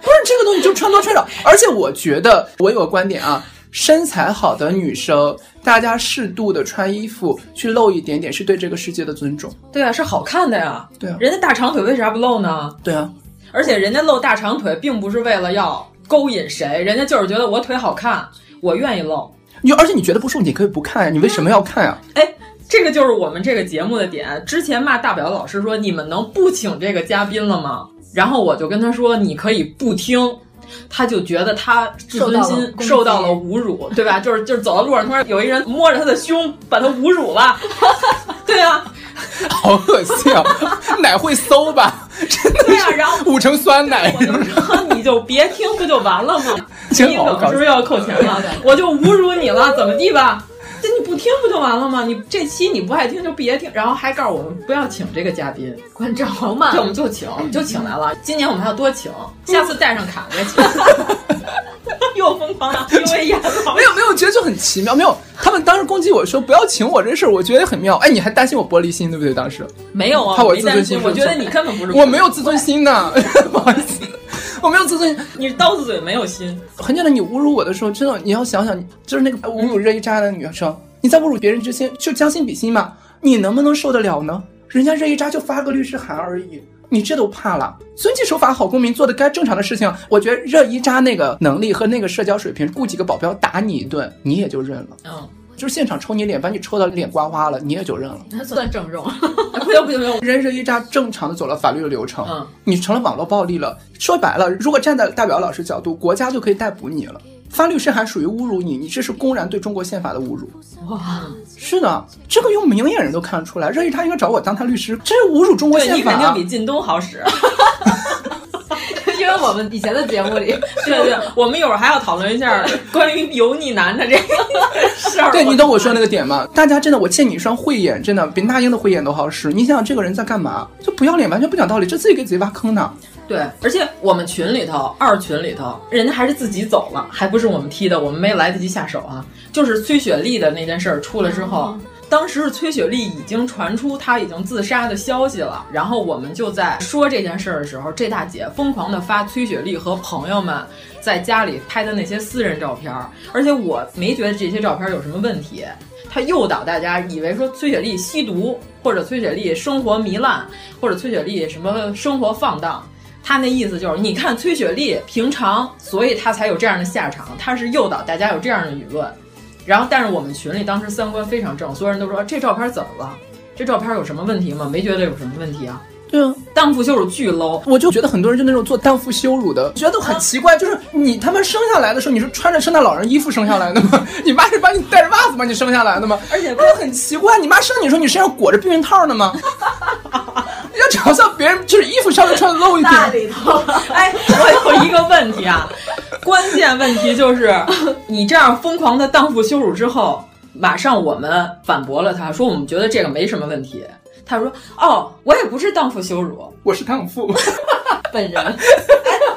不是这个东西就穿多穿少，而且我觉得我有个观点啊，身材好的女生，大家适度的穿衣服去露一点点，是对这个世界的尊重。对啊，是好看的呀。对啊，人家大长腿为啥不露呢？对啊，而且人家露大长腿，并不是为了要勾引谁，人家就是觉得我腿好看，我愿意露。你而且你觉得不舒服，你可以不看呀，你为什么要看呀？哎，这个就是我们这个节目的点。之前骂大表老师说你们能不请这个嘉宾了吗？然后我就跟他说你可以不听，他就觉得他自尊心受到了侮辱，对吧？就是就是走到路上，突然有一人摸着他的胸，把他侮辱了，对啊。好恶心啊！奶会馊吧？真的然后捂成酸奶，然后你就别听，不就完了吗？真好是不是要扣钱了？我就侮辱你了，怎么地吧？这你不听不就完了吗？你这期你不爱听就别听，然后还告诉我们不要请这个嘉宾，关着嘛。对，我们就请，就请来了。今年我们还要多请，下次带上卡再请。又疯狂了因为演了，没有没有，我觉得就很奇妙。没有，他们当时攻击我说不要请我这事儿，我觉得很妙。哎，你还担心我玻璃心对不对？当时没有啊，怕我自尊心。我觉得你根本不是，我没有自尊心呢，不好意思，我没有自尊心。你刀子嘴没有心。很简单，你侮辱我的时候，真的你要想想，就是那个侮辱热依扎的女生，你在侮辱别人之前就将心比心嘛，你能不能受得了呢？人家热依扎就发个律师函而已。你这都怕了？遵纪守法，好公民，做的该正常的事情。我觉得热依扎那个能力和那个社交水平，雇几个保镖打你一顿，你也就认了。嗯，就是现场抽你脸，把你抽到脸刮花了，你也就认了。那算整容。不行不行不行，人热依扎正常的走了法律的流程。嗯，你成了网络暴力了。说白了，如果站在代表老师角度，国家就可以逮捕你了。发律师函属于侮辱你，你这是公然对中国宪法的侮辱。哇，是的，这个用明眼人都看得出来。热依扎应该找我当他律师，这是侮辱中国宪法、啊。你肯定比靳东好使，因为我们以前的节目里，对对，我们一会儿还要讨论一下关于油腻男的这个事儿。对你懂我说那个点吗？大家真的，我欠你一双慧眼，真的比那英的慧眼都好使。你想想，这个人在干嘛？就不要脸，完全不讲道理，这自己给自己挖坑呢。对，而且我们群里头二群里头，人家还是自己走了，还不是我们踢的，我们没来得及下手啊。就是崔雪莉的那件事儿出了之后，哦、当时是崔雪莉已经传出她已经自杀的消息了，然后我们就在说这件事儿的时候，这大姐疯狂的发崔雪莉和朋友们在家里拍的那些私人照片，而且我没觉得这些照片有什么问题。他诱导大家以为说崔雪莉吸毒，或者崔雪莉生活糜烂，或者崔雪莉什么生活放荡。他那意思就是，你看崔雪莉平常，所以她才有这样的下场，她是诱导大家有这样的舆论。然后，但是我们群里当时三观非常正，所有人都说这照片怎么了？这照片有什么问题吗？没觉得有什么问题啊。对啊，荡妇羞辱巨 low，我就觉得很多人就那种做荡妇羞辱的，觉得很奇怪，就是你他妈生下来的时候你是穿着圣诞老人衣服生下来的吗？你妈是把你带着袜子把你生下来的吗？而且不是很奇怪，你妈生你时候你身上裹着避孕套呢吗？要嘲笑别人，就是衣服稍微穿的露一点。大里头，哎，我有一个问题啊，关键问题就是 你这样疯狂的荡妇羞辱之后，马上我们反驳了他，说我们觉得这个没什么问题。他说：“哦，我也不是荡妇羞辱，我是荡妇 本人。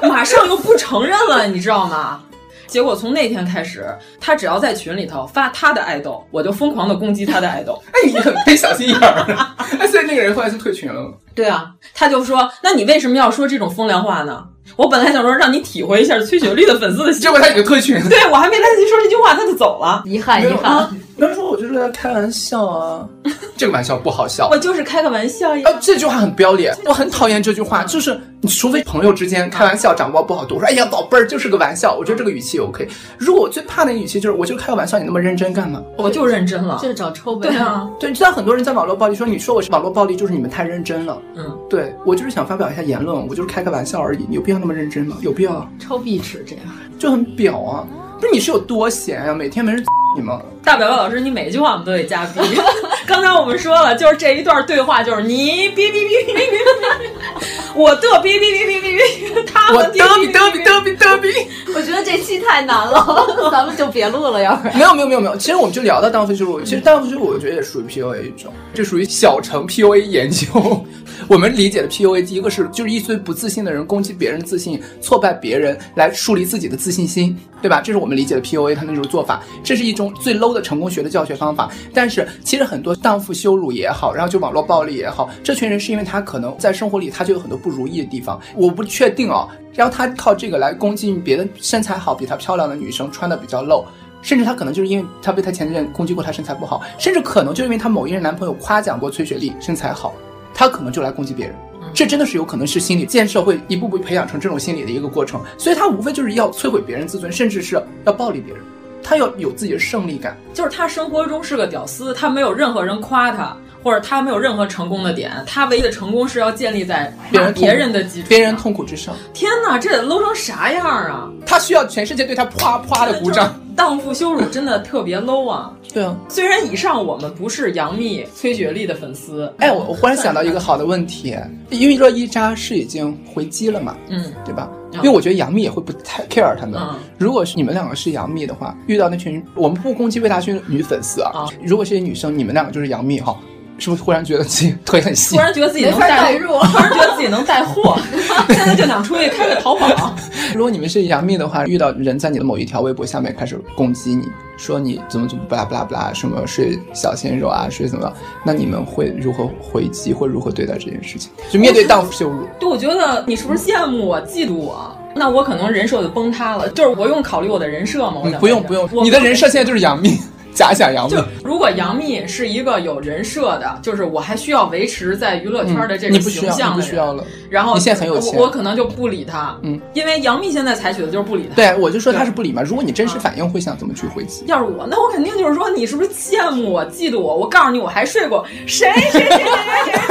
哎，马上又不承认了，你知道吗？结果从那天开始，他只要在群里头发他的爱豆，我就疯狂的攻击他的爱豆。哎，你很没小心眼儿。哎，所以那个人后来就退群了。对啊，他就说：那你为什么要说这种风凉话呢？我本来想说让你体会一下崔雪莉的粉丝的心，结果他已经退群了。对我还没来得及说这句话，他就走了。遗憾，遗憾。他说我就是在开玩笑啊，这个玩笑不好笑。我就是开个玩笑呀。啊，这句话很不要脸，我很讨厌这句话。就是你除非朋友之间开玩笑，掌握不好读，说哎呀宝贝儿就是个玩笑，我觉得这个语气 OK。如果我最怕的语气就是我就开个玩笑，你那么认真干嘛？我就认真了，就是找抽呗。对啊，对，你知道很多人在网络暴力说你说我是网络暴力，就是你们太认真了。嗯，对我就是想发表一下言论，我就是开个玩笑而已，你有必要那么认真吗？有必要啊？超必耻这样就很表啊！不是你是有多闲呀？每天没人 你吗？大表哥老师，你每句话我们都得加逼。刚才我们说了，就是这一段对话，就是你哔哔哔哔哔哔，我的哔哔哔哔哔哔，他我嘚比嘚比嘚比嘚比。我觉得这期太难了，咱们就别录了，要不然。没有没有没有没有，其实我们就聊到荡妇羞辱。其实荡妇羞辱，我觉得也属于 PUA 一种，这属于小乘 PUA 研究。我们理解的 PUA，第一个是就是一堆不自信的人攻击别人自信，挫败别人来树立自己的自信心，对吧？这是我们理解的 PUA 他那种做法，这是一种最 low 的成功学的教学方法。但是其实很多荡妇羞辱也好，然后就网络暴力也好，这群人是因为他可能在生活里他就有很多不如意的地方，我不确定哦。然后他靠这个来攻击别的身材好、比她漂亮的女生，穿的比较露。甚至他可能就是因为他被他前任攻击过他身材不好，甚至可能就因为他某一任男朋友夸奖过崔雪莉身材好，他可能就来攻击别人。这真的是有可能是心理建设会一步步培养成这种心理的一个过程。所以他无非就是要摧毁别人自尊，甚至是要暴力别人。他要有自己的胜利感，就是他生活中是个屌丝，他没有任何人夸他，或者他没有任何成功的点，他唯一的成功是要建立在别人别人的基础，别人痛苦之上。天哪，这得 low 成啥样啊！他需要全世界对他啪啪的鼓掌。荡妇羞辱真的特别 low 啊！对啊，虽然以上我们不是杨幂、崔雪莉的粉丝，哎，我我忽然想到一个好的问题，因为热依扎是已经回击了嘛，嗯，对吧？因为我觉得杨幂也会不太 care 他们。如果是你们两个是杨幂的话，遇到那群我们不攻击魏大勋女粉丝啊，如果是女生，你们两个就是杨幂哈。是不是忽然觉得自己腿很细？突然觉得自己能带入，突然觉得自己能带货，现在就想出去开个淘宝。如果你们是杨幂的话，遇到人在你的某一条微博下面开始攻击你，说你怎么怎么不啦不啦不啦，什么睡小鲜肉啊，睡怎么，那你们会如何回击或如何对待这件事情？就面对荡妇羞辱。对，我觉得你是不是羡慕我、嫉妒我？那我可能人设就崩塌了。就是我用考虑我的人设吗？不用不用，你的人设现在就是杨幂。假想杨幂，就如果杨幂是一个有人设的，就是我还需要维持在娱乐圈的这个形象的人，然后你现在很有钱，我可能就不理他，嗯，因为杨幂现在采取的就是不理他。对，我就说他是不理嘛。如果你真实反应，会想怎么去回击？要是我，那我肯定就是说，你是不是羡慕我、嫉妒我？我告诉你，我还睡过谁谁谁谁谁？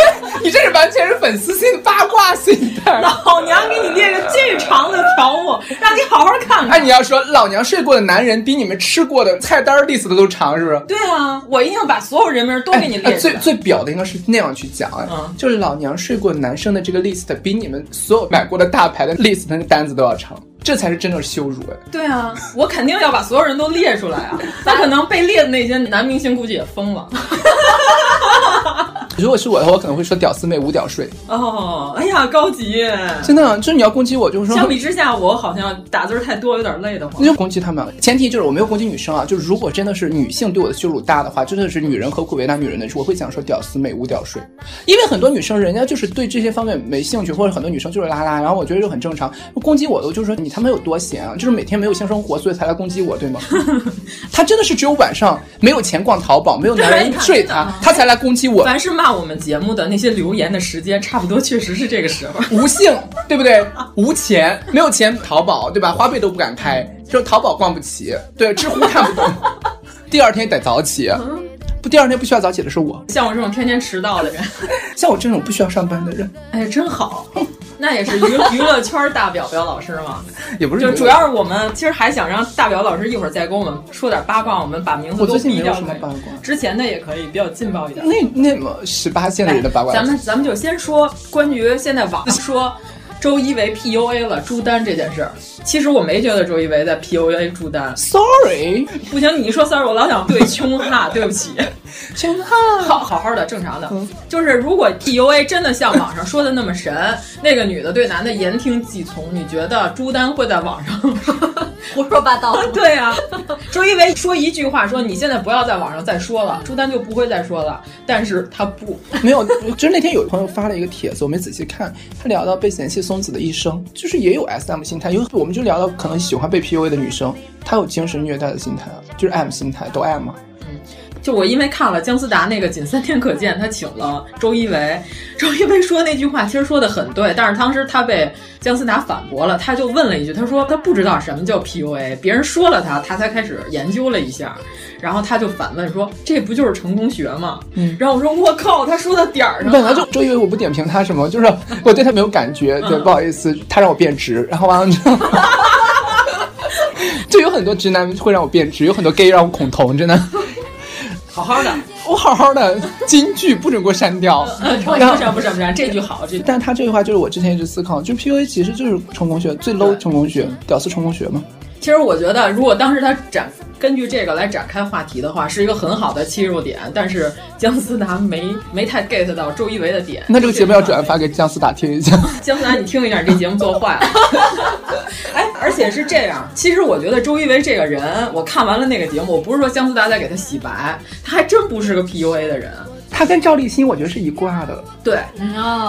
你这是完全是粉丝性八卦心态。老娘给你列个巨长的条目，让你好好看看。哎，你要说老娘睡过的男人比你们吃过的菜单 list 的都长，是不是？对啊。啊！我一定要把所有人名都给你列。最最表的应该是那样去讲嗯，就是老娘睡过男生的这个 list 比你们所有买过的大牌的 list 那个单子都要长，这才是真正羞辱哎。对啊，我肯定要把所有人都列出来啊。那可能被列的那些男明星估计也疯了。如果是我的话，我可能会说“屌丝妹无屌睡”。哦，哎呀，高级！真的，就是你要攻击我，就是说。相比之下，我好像打字太多，有点累的慌。那就攻击他们，前提就是我没有攻击女生啊。就是如果真的是女性对我的羞辱大的话，真的是女人何苦为难女人呢？我会想说“屌丝妹无屌睡”，因为很多女生人家就是对这些方面没兴趣，或者很多女生就是拉拉，然后我觉得就很正常。攻击我的，就是说你他妈有多闲啊？就是每天没有性生活，所以才来攻击我，对吗？他真的是只有晚上没有钱逛淘宝，没有男人睡他，他才来攻击我。凡是妈。骂我们节目的那些留言的时间，差不多确实是这个时候。无性，对不对？无钱，没有钱淘宝，对吧？花呗都不敢开，就淘宝逛不起，对，知乎看不懂。第二天得早起，不，第二天不需要早起的是我。像我这种天天迟到的人，像我这种不需要上班的人，哎，真好。那也是娱娱乐圈大表表老师嘛，也不是，就主要是我们其实还想让大表老师一会儿再跟我们说点八卦，我们把名字都避掉。什么八卦？之前的也可以，比较劲爆一点。那那么十八线里的八卦，咱们咱们就先说关于现在网上说。周一围 PUA 了朱丹这件事儿，其实我没觉得周一围在 PUA 朱丹。Sorry，不行，你一说 Sorry，我老想对穷哈，对不起，穷哈，好好好的，正常的。就是如果 PUA 真的像网上说的那么神，那个女的对男的言听计从，你觉得朱丹会在网上胡说八道？对啊，周一围说一句话，说你现在不要在网上再说了，朱丹就不会再说了。但是他不，没有，就是那天有朋友发了一个帖子，我没仔细看，他聊到被嫌弃松子的一生，就是也有 SM 心态，因为我们就聊到可能喜欢被 PUA 的女生，她有精神虐待的心态啊，就是 M 心态，都 M 嘛。嗯，就我因为看了姜思达那个仅三天可见，他请了周一围，周一围说那句话其实说的很对，但是当时他被姜思达反驳了，他就问了一句，他说他不知道什么叫 PUA，别人说了他，他才开始研究了一下。然后他就反问说：“这不就是成功学吗？”嗯，然后我说：“我靠，他说到点儿上。”本来就周一围我不点评他什么，就是我对他没有感觉，对，不好意思，他让我变直，然后完了之后 就有很多直男会让我变直，有很多 gay 让我恐同，真的。好好的，我好好的，金句不准给我删掉。不删不删不删，这句好，这。但他这句话就是我之前一直思考，就 PUA 其实就是成功学最 low 成功学，屌丝成功学嘛。其实我觉得，如果当时他展根据这个来展开话题的话，是一个很好的切入点。但是姜思达没没太 get 到周一围的点。那这个节目要转发给姜思达听一下。姜思达，你听一下，这节目做坏了。哎，而且是这样，其实我觉得周一围这个人，我看完了那个节目，我不是说姜思达在给他洗白，他还真不是个 PUA 的人。他跟赵立新，我觉得是一挂的。对，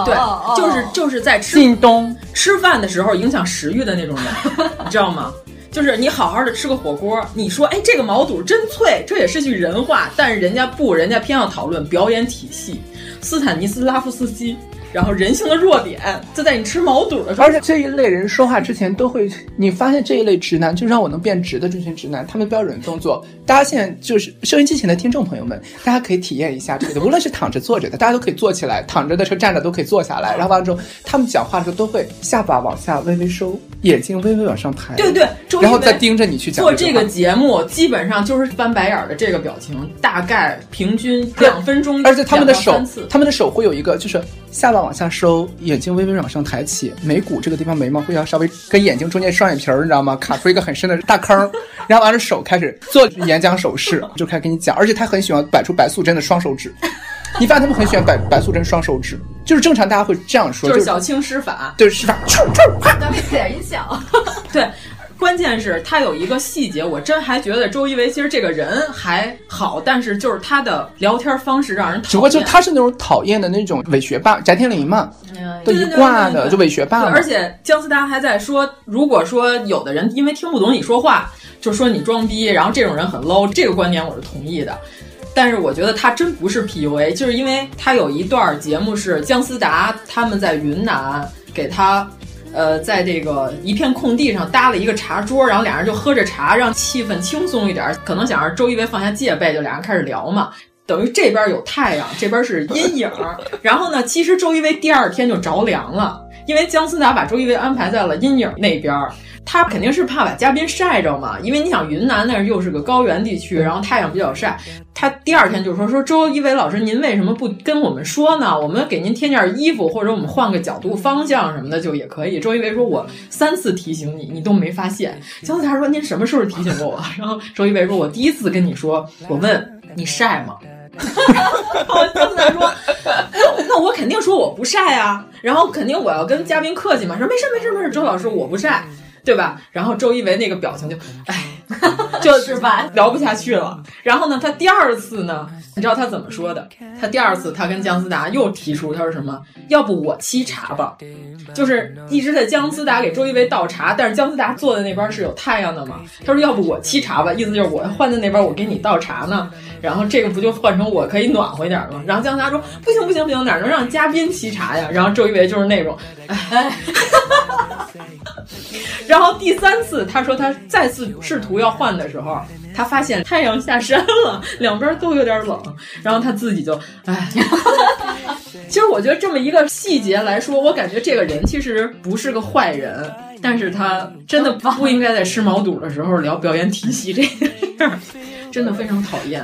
对，就是就是在吃靳东吃饭的时候影响食欲的那种人，你知道吗？就是你好好的吃个火锅，你说哎这个毛肚真脆，这也是句人话，但是人家不，人家偏要讨论表演体系，斯坦尼斯拉夫斯基。然后人性的弱点就在你吃毛肚的时候，而且这一类人说话之前都会，你发现这一类直男就让我能变直的这群直男，他们标准动作，大家现在就是收音机前的听众朋友们，大家可以体验一下这个，无论是躺着坐着的，大家都可以坐起来，躺着的时候站着都可以坐下来，然后完了之后，他们讲话的时候都会下巴往下微微收，眼睛微微往上抬，对对，然后再盯着你去讲。做这个节目基本上就是翻白眼的这个表情，大概平均两分钟，而且他们的手，他们的手会有一个就是下巴往下收。眼睛微微往上抬起，眉骨这个地方眉毛会要稍微跟眼睛中间双眼皮儿，你知道吗？卡出一个很深的大坑，然后完了手开始做演讲手势，就开始跟你讲，而且他很喜欢摆出白素贞的双手指。你发现他们很喜欢摆白素贞双手指，就是正常大家会这样说，就是小青施法，对施法，咱们点音效，对。关键是他有一个细节，我真还觉得周一围其实这个人还好，但是就是他的聊天方式让人讨厌。只不过就他是那种讨厌的那种伪学霸，翟天临嘛，都一挂的就伪学霸。而且姜思达还在说，如果说有的人因为听不懂你说话，就说你装逼，然后这种人很 low，这个观点我是同意的。但是我觉得他真不是 PUA，就是因为他有一段节目是姜思达他们在云南给他。呃，在这个一片空地上搭了一个茶桌，然后俩人就喝着茶，让气氛轻松一点。可能想让周一围放下戒备，就俩人开始聊嘛。等于这边有太阳，这边是阴影。然后呢，其实周一围第二天就着凉了，因为姜思达把周一围安排在了阴影那边。他肯定是怕把嘉宾晒着嘛，因为你想云南那儿又是个高原地区，然后太阳比较晒。他第二天就说说周一围老师，您为什么不跟我们说呢？我们给您添件衣服，或者我们换个角度、方向什么的就也可以。周一围说，我三次提醒你，你都没发现。姜思达说，您什么时候提醒过我？然后周一围说，我第一次跟你说，我问你晒吗？姜思达说，那我肯定说我不晒啊，然后肯定我要跟嘉宾客气嘛，说没事没事没事，周老师我不晒。对吧？然后周一围那个表情就，哎，就是吧，聊不下去了。然后呢，他第二次呢，你知道他怎么说的？他第二次他跟姜思达又提出，他说什么？要不我沏茶吧？就是一直在姜思达给周一围倒茶，但是姜思达坐在那边是有太阳的嘛？他说要不我沏茶吧？意思就是我换在那边，我给你倒茶呢。然后这个不就换成我可以暖和一点吗？然后姜思达说不行不行不行，哪能让嘉宾沏茶呀？然后周一围就是那种，哎。然后第三次，他说他再次试图要换的时候，他发现太阳下山了，两边都有点冷，然后他自己就唉。其实我觉得这么一个细节来说，我感觉这个人其实不是个坏人，但是他真的不应该在吃毛肚的时候聊表演体系这件事儿，真的非常讨厌。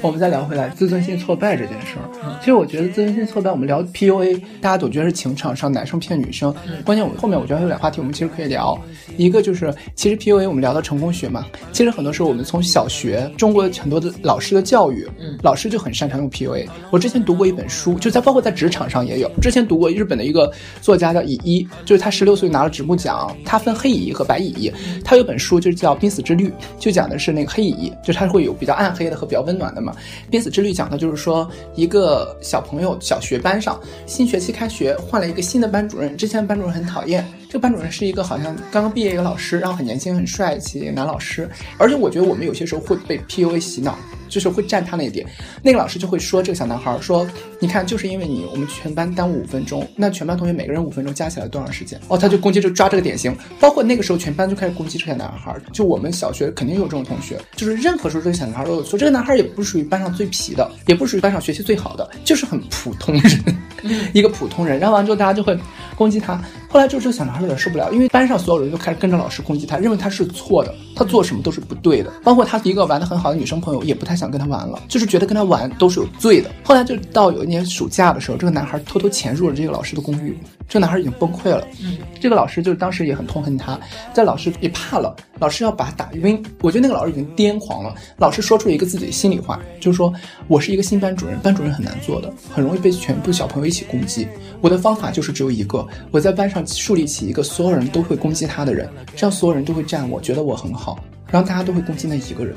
我们再聊回来自尊心挫败这件事儿，其实我觉得自尊心挫败，我们聊 PUA，大家总觉得是情场上男生骗女生，关键我后面我觉得还有俩话题，我们其实可以聊。一个就是其实 PUA 我们聊到成功学嘛，其实很多时候我们从小学中国很多的老师的教育，老师就很擅长用 PUA。我之前读过一本书，就在包括在职场上也有。之前读过日本的一个作家叫乙一，就是他十六岁拿了直木奖，他分黑乙一和白乙一，他有本书就是叫《濒死之律》，就讲的是那个黑乙一，就他会会有比较暗黑的和比较温暖的嘛。濒死之旅讲的就是说，一个小朋友小学班上新学期开学换了一个新的班主任，之前的班主任很讨厌，这个班主任是一个好像刚刚毕业一个老师，然后很年轻很帅气男老师，而且我觉得我们有些时候会被 PUA 洗脑。就是会占他那一点，那个老师就会说这个小男孩说，你看就是因为你，我们全班耽误五分钟，那全班同学每个人五分钟加起来多长时间？哦，他就攻击就抓这个典型，包括那个时候全班就开始攻击这个男孩，就我们小学肯定有这种同学，就是任何时候这个小男孩都有错，这个男孩也不属于班上最皮的，也不属于班上学习最好的，就是很普通人，一个普通人，然后完之后大家就会攻击他。后来就这个小男孩有点受不了，因为班上所有人都开始跟着老师攻击他，认为他是错的，他做什么都是不对的，包括他一个玩的很好的女生朋友也不太想跟他玩了，就是觉得跟他玩都是有罪的。后来就到有一年暑假的时候，这个男孩偷偷潜入了这个老师的公寓，这个男孩已经崩溃了。嗯，这个老师就是当时也很痛恨他，在老师也怕了，老师要把他打晕。我觉得那个老师已经癫狂了。老师说出了一个自己的心里话，就是说我是一个新班主任，班主任很难做的，很容易被全部小朋友一起攻击。我的方法就是只有一个，我在班上树立起一个所有人都会攻击他的人，这样所有人都会站我，觉得我很好，然后大家都会攻击那一个人。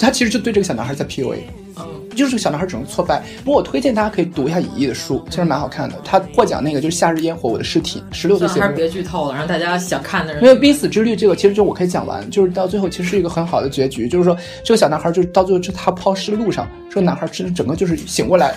他其实就对这个小男孩在 PUA，就是小男孩只能挫败。不过我推荐大家可以读一下乙一的书，其实蛮好看的。他获奖那个就是《夏日烟火》，我的尸体，十六岁写的。还是别剧透了，让大家想看的人。没有濒死之旅这个，其实就我可以讲完，就是到最后其实是一个很好的结局，就是说这个小男孩就是到最后是他抛尸的路上，这个男孩其实整个就是醒过来，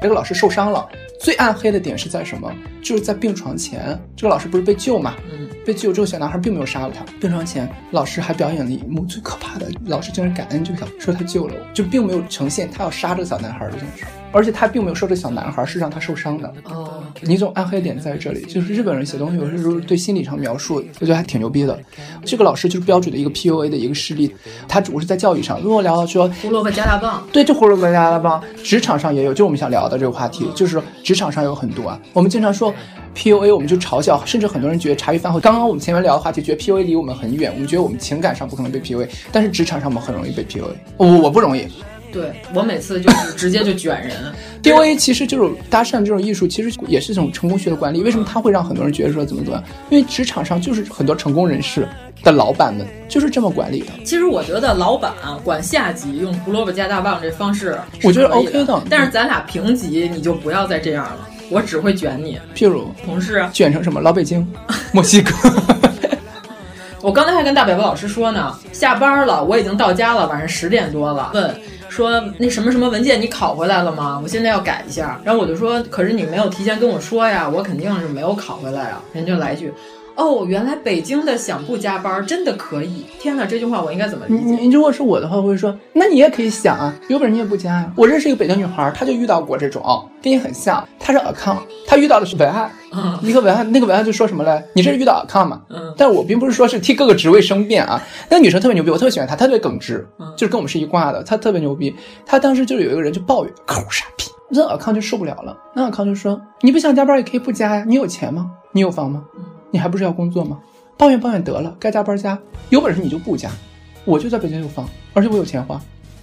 这个老师受伤了。最暗黑的点是在什么？就是在病床前，这个老师不是被救嘛？嗯，被救之后，小男孩并没有杀了他。病床前，老师还表演了一幕最可怕的，老师竟然感恩这个小，说他救了我，就并没有呈现他要杀这个小男孩这件事。而且他并没有说这小男孩是让他受伤的。哦，你种暗黑点在这里，就是日本人写东西有些时候对心理上描述，我觉得还挺牛逼的。这个老师就是标准的一个 PUA 的一个事例，他主要是在教育上。如果聊到说胡萝卜加大棒，对，就胡萝卜加大棒，职场上也有，就我们想聊的这个话题，就是职场上有很多啊。我们经常说 PUA，我们就嘲笑，甚至很多人觉得茶余饭后。刚刚我们前面聊的话题，觉得 PUA 离我们很远，我们觉得我们情感上不可能被 PUA，但是职场上我们很容易被 PUA。我我不容易。对我每次就是直接就卷人 DOA 其实就是搭讪这种艺术，其实也是一种成功学的管理。为什么他会让很多人觉得说怎么怎么样？因为职场上就是很多成功人士的老板们就是这么管理的。其实我觉得老板管下级用胡萝卜加大棒这方式，我觉得 OK 的。但是咱俩平级，你就不要再这样了，我只会卷你。譬如同事卷成什么？老北京、墨西哥。我刚才还跟大表哥老师说呢，下班了，我已经到家了，晚上十点多了。问。说那什么什么文件你拷回来了吗？我现在要改一下。然后我就说，可是你没有提前跟我说呀，我肯定是没有拷回来啊。人就来一句，哦，原来北京的想不加班真的可以。天哪，这句话我应该怎么理解？你如果是我的话，我会说，那你也可以想啊，有本事你也不加呀。我认识一个北京女孩，她就遇到过这种，跟你很像。她是 account，她遇到的是文案。嗯，一个文案，那个文案就说什么嘞？你这是遇到 account 吗？嗯，但我并不是说是替各个职位申辩啊。那个女生特别牛逼，我特别喜欢她，特别耿直，就是跟我们是一挂的。她特别牛逼，她当时就有一个人就抱怨，抠傻逼，那 account 就受不了了。那 account 就说，你不想加班也可以不加呀，你有钱吗？你有房吗？你还不是要工作吗？抱怨抱怨得了，该加班加，有本事你就不加。我就在北京有房，而且我有钱花。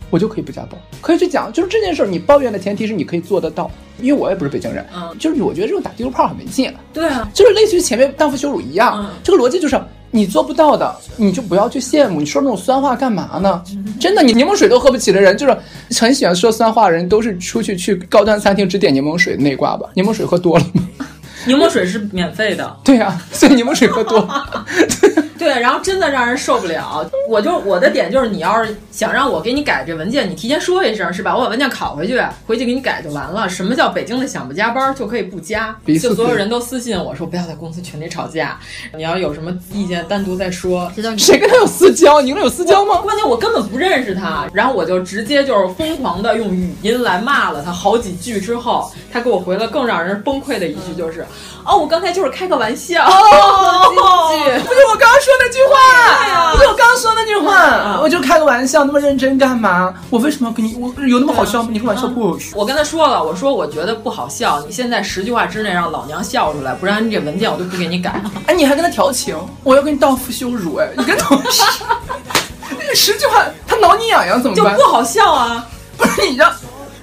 我就可以不加班，可以去讲，就是这件事儿，你抱怨的前提是你可以做得到，因为我也不是北京人，嗯，就是我觉得这种打地图炮很没劲，对啊，就是类似于前面荡妇羞辱一样，这个逻辑就是你做不到的，你就不要去羡慕。你说那种酸话干嘛呢？真的，你柠檬水都喝不起的人，就是很喜欢说酸话的人，都是出去去高端餐厅只点柠檬水的那挂吧？柠檬水喝多了吗？柠檬水是免费的。对呀、啊，所以柠檬水喝多。对，然后真的让人受不了。我就我的点就是，你要是想让我给你改这文件，你提前说一声是吧？我把文件拷回去，回去给你改就完了。什么叫北京的想不加班就可以不加？就所有人都私信我说不要在公司群里吵架，你要有什么意见单独再说。谁跟他有私交？你们有私交吗？关键我根本不认识他，然后我就直接就是疯狂的用语音来骂了他好几句之后，他给我回了更让人崩溃的一句就是。哦，我刚才就是开个玩笑。哦，不是我刚刚说那句话，不是我刚刚说那句话，我就开个玩笑，那么认真干嘛？我为什么要跟你？我有那么好笑吗？你说玩笑不。我跟他说了，我说我觉得不好笑，你现在十句话之内让老娘笑出来，不然你这文件我都不给你改。哎，你还跟他调情？我要跟你荡妇羞辱哎！你跟同事 十句话，他挠你痒痒怎么办？就不好笑啊！不是你让，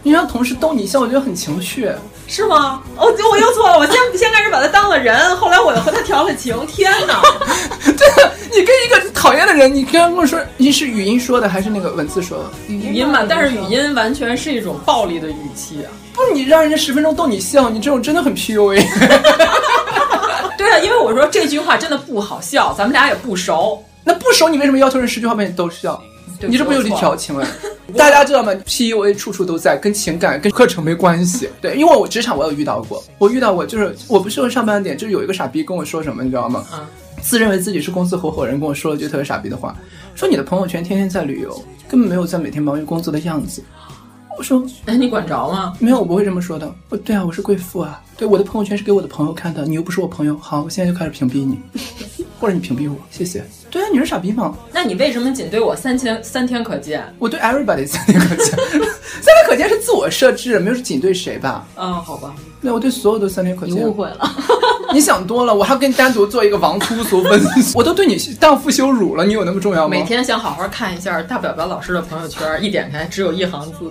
你让同事逗你笑，我觉得很情趣。是吗？哦，我又错了，我先 先开始把他当了人，后来我又和他调了情。天哪！对啊，你跟一个讨厌的人，你刚刚跟我说你是语音说的还是那个文字说的？语音嘛，但是语音完全是一种暴力的语气啊！不是你让人家十分钟逗你笑，你这种真的很 PUA。对啊，因为我说这句话真的不好笑，咱们俩也不熟。那不熟，你为什么要求人十句话把你逗笑？你这不有理调情了？大家知道吗？PUA 处处都在，跟情感、跟课程没关系。对，因为我职场我有遇到过，我遇到过，就是我不是上班点，就是有一个傻逼跟我说什么，你知道吗？嗯，自认为自己是公司合伙人，跟我说了句特别傻逼的话，说你的朋友圈天天在旅游，根本没有在每天忙于工作的样子。我说，哎，你管着吗？没有，我不会这么说的。我对啊，我是贵妇啊，对，我的朋友圈是给我的朋友看的，你又不是我朋友，好，我现在就开始屏蔽你，或者你屏蔽我，谢谢。对啊，你是傻逼吗？那你为什么仅对我三千三天可见？我对 everybody 三天可见，三天可见是自我设置，没有是仅对谁吧？嗯，好吧。那我对所有都三天可见。你误会了，你想多了，我还跟你单独做一个王粗俗分析，我都对你荡妇羞辱了，你有那么重要吗？每天想好好看一下大表表老师的朋友圈，一点开只有一行字，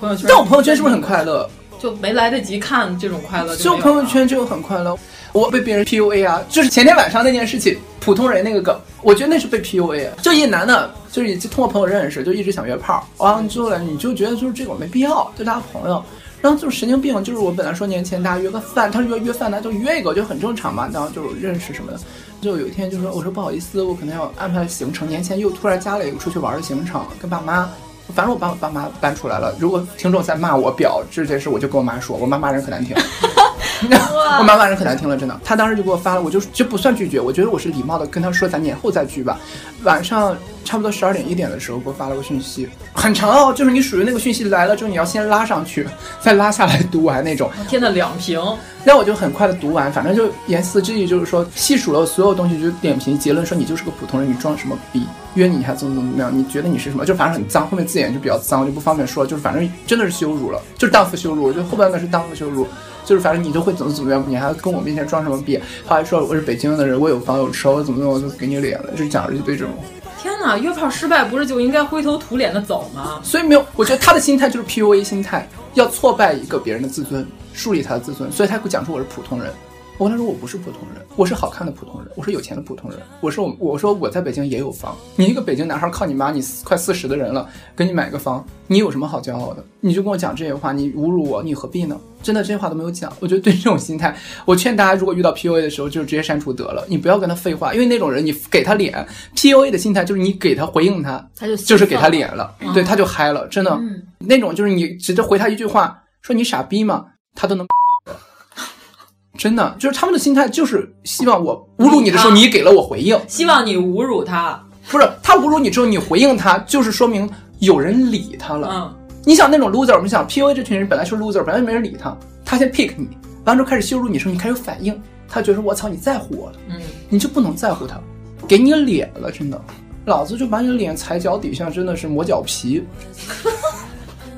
朋友圈。但我朋友圈是不是很快乐？就没来得及看这种快乐，就朋友圈就很快乐。我被别人 PUA 啊，就是前天晚上那件事情，普通人那个梗，我觉得那是被 PUA 啊。就一男的，就是通过朋友认识，就一直想约炮，完了之后呢，你就觉得就是这种没必要，就当朋友。然后就是神经病，就是我本来说年前大家约个饭，他说约约饭，那就约一个就很正常嘛，然后就认识什么的。就有一天就说，我说不好意思，我可能要安排行程，年前又突然加了一个出去玩的行程，跟爸妈。反正我把我爸妈搬出来了。如果听众在骂我表这件事，我就跟我妈说，我妈骂人可难听。我妈骂人可难听了，真的。她当时就给我发了，我就就不算拒绝，我觉得我是礼貌的跟她说，咱年后再聚吧。晚上差不多十二点一点的时候给我发了个讯息，很长哦，就是你属于那个讯息来了之后，你要先拉上去，再拉下来读完那种。天呐，两瓶。那我就很快的读完，反正就言辞之意就是说，细数了所有东西，就点评结论说你就是个普通人，你装什么逼？约你一下怎么怎么样？你觉得你是什么？就反正很脏，后面字眼就比较脏，就不方便说。就是反正真的是羞辱了，就是荡妇羞辱。我觉得后半段是荡妇羞辱，就是反正你都会怎么怎么样，你还跟我面前装什么逼？他还说我是北京的人，我有房有车，我怎么怎么我就给你脸了，就讲了一堆这种。天哪，约炮失败不是就应该灰头土脸的走吗？所以没有，我觉得他的心态就是 PUA 心态，要挫败一个别人的自尊，树立他的自尊，所以他会讲出我是普通人。我跟他说我不是普通人，我是好看的普通人，我是有钱的普通人。我说我我说我在北京也有房，你一个北京男孩靠你妈，你快四十的人了，给你买个房，你有什么好骄傲的？你就跟我讲这些话，你侮辱我，你何必呢？真的这些话都没有讲。我觉得对这种心态，我劝大家如果遇到 PUA 的时候，就直接删除得了，你不要跟他废话，因为那种人你给他脸，PUA 的心态就是你给他回应他，他就就是给他脸了，嗯、对，他就嗨了，真的，嗯、那种就是你直接回他一句话，说你傻逼吗？他都能。真的，就是他们的心态，就是希望我侮辱你的时候，你给了我回应，希望你侮辱他。不是他侮辱你之后，你回应他，就是说明有人理他了。嗯，你想那种 loser，我们想 PUA 这群人本来是 loser，本来就没人理他，他先 pick 你，完之后开始羞辱你的时候，你开始反应，他觉得我操，你在乎我了，嗯，你就不能在乎他，给你脸了，真的，老子就把你的脸踩脚底下，真的是磨脚皮。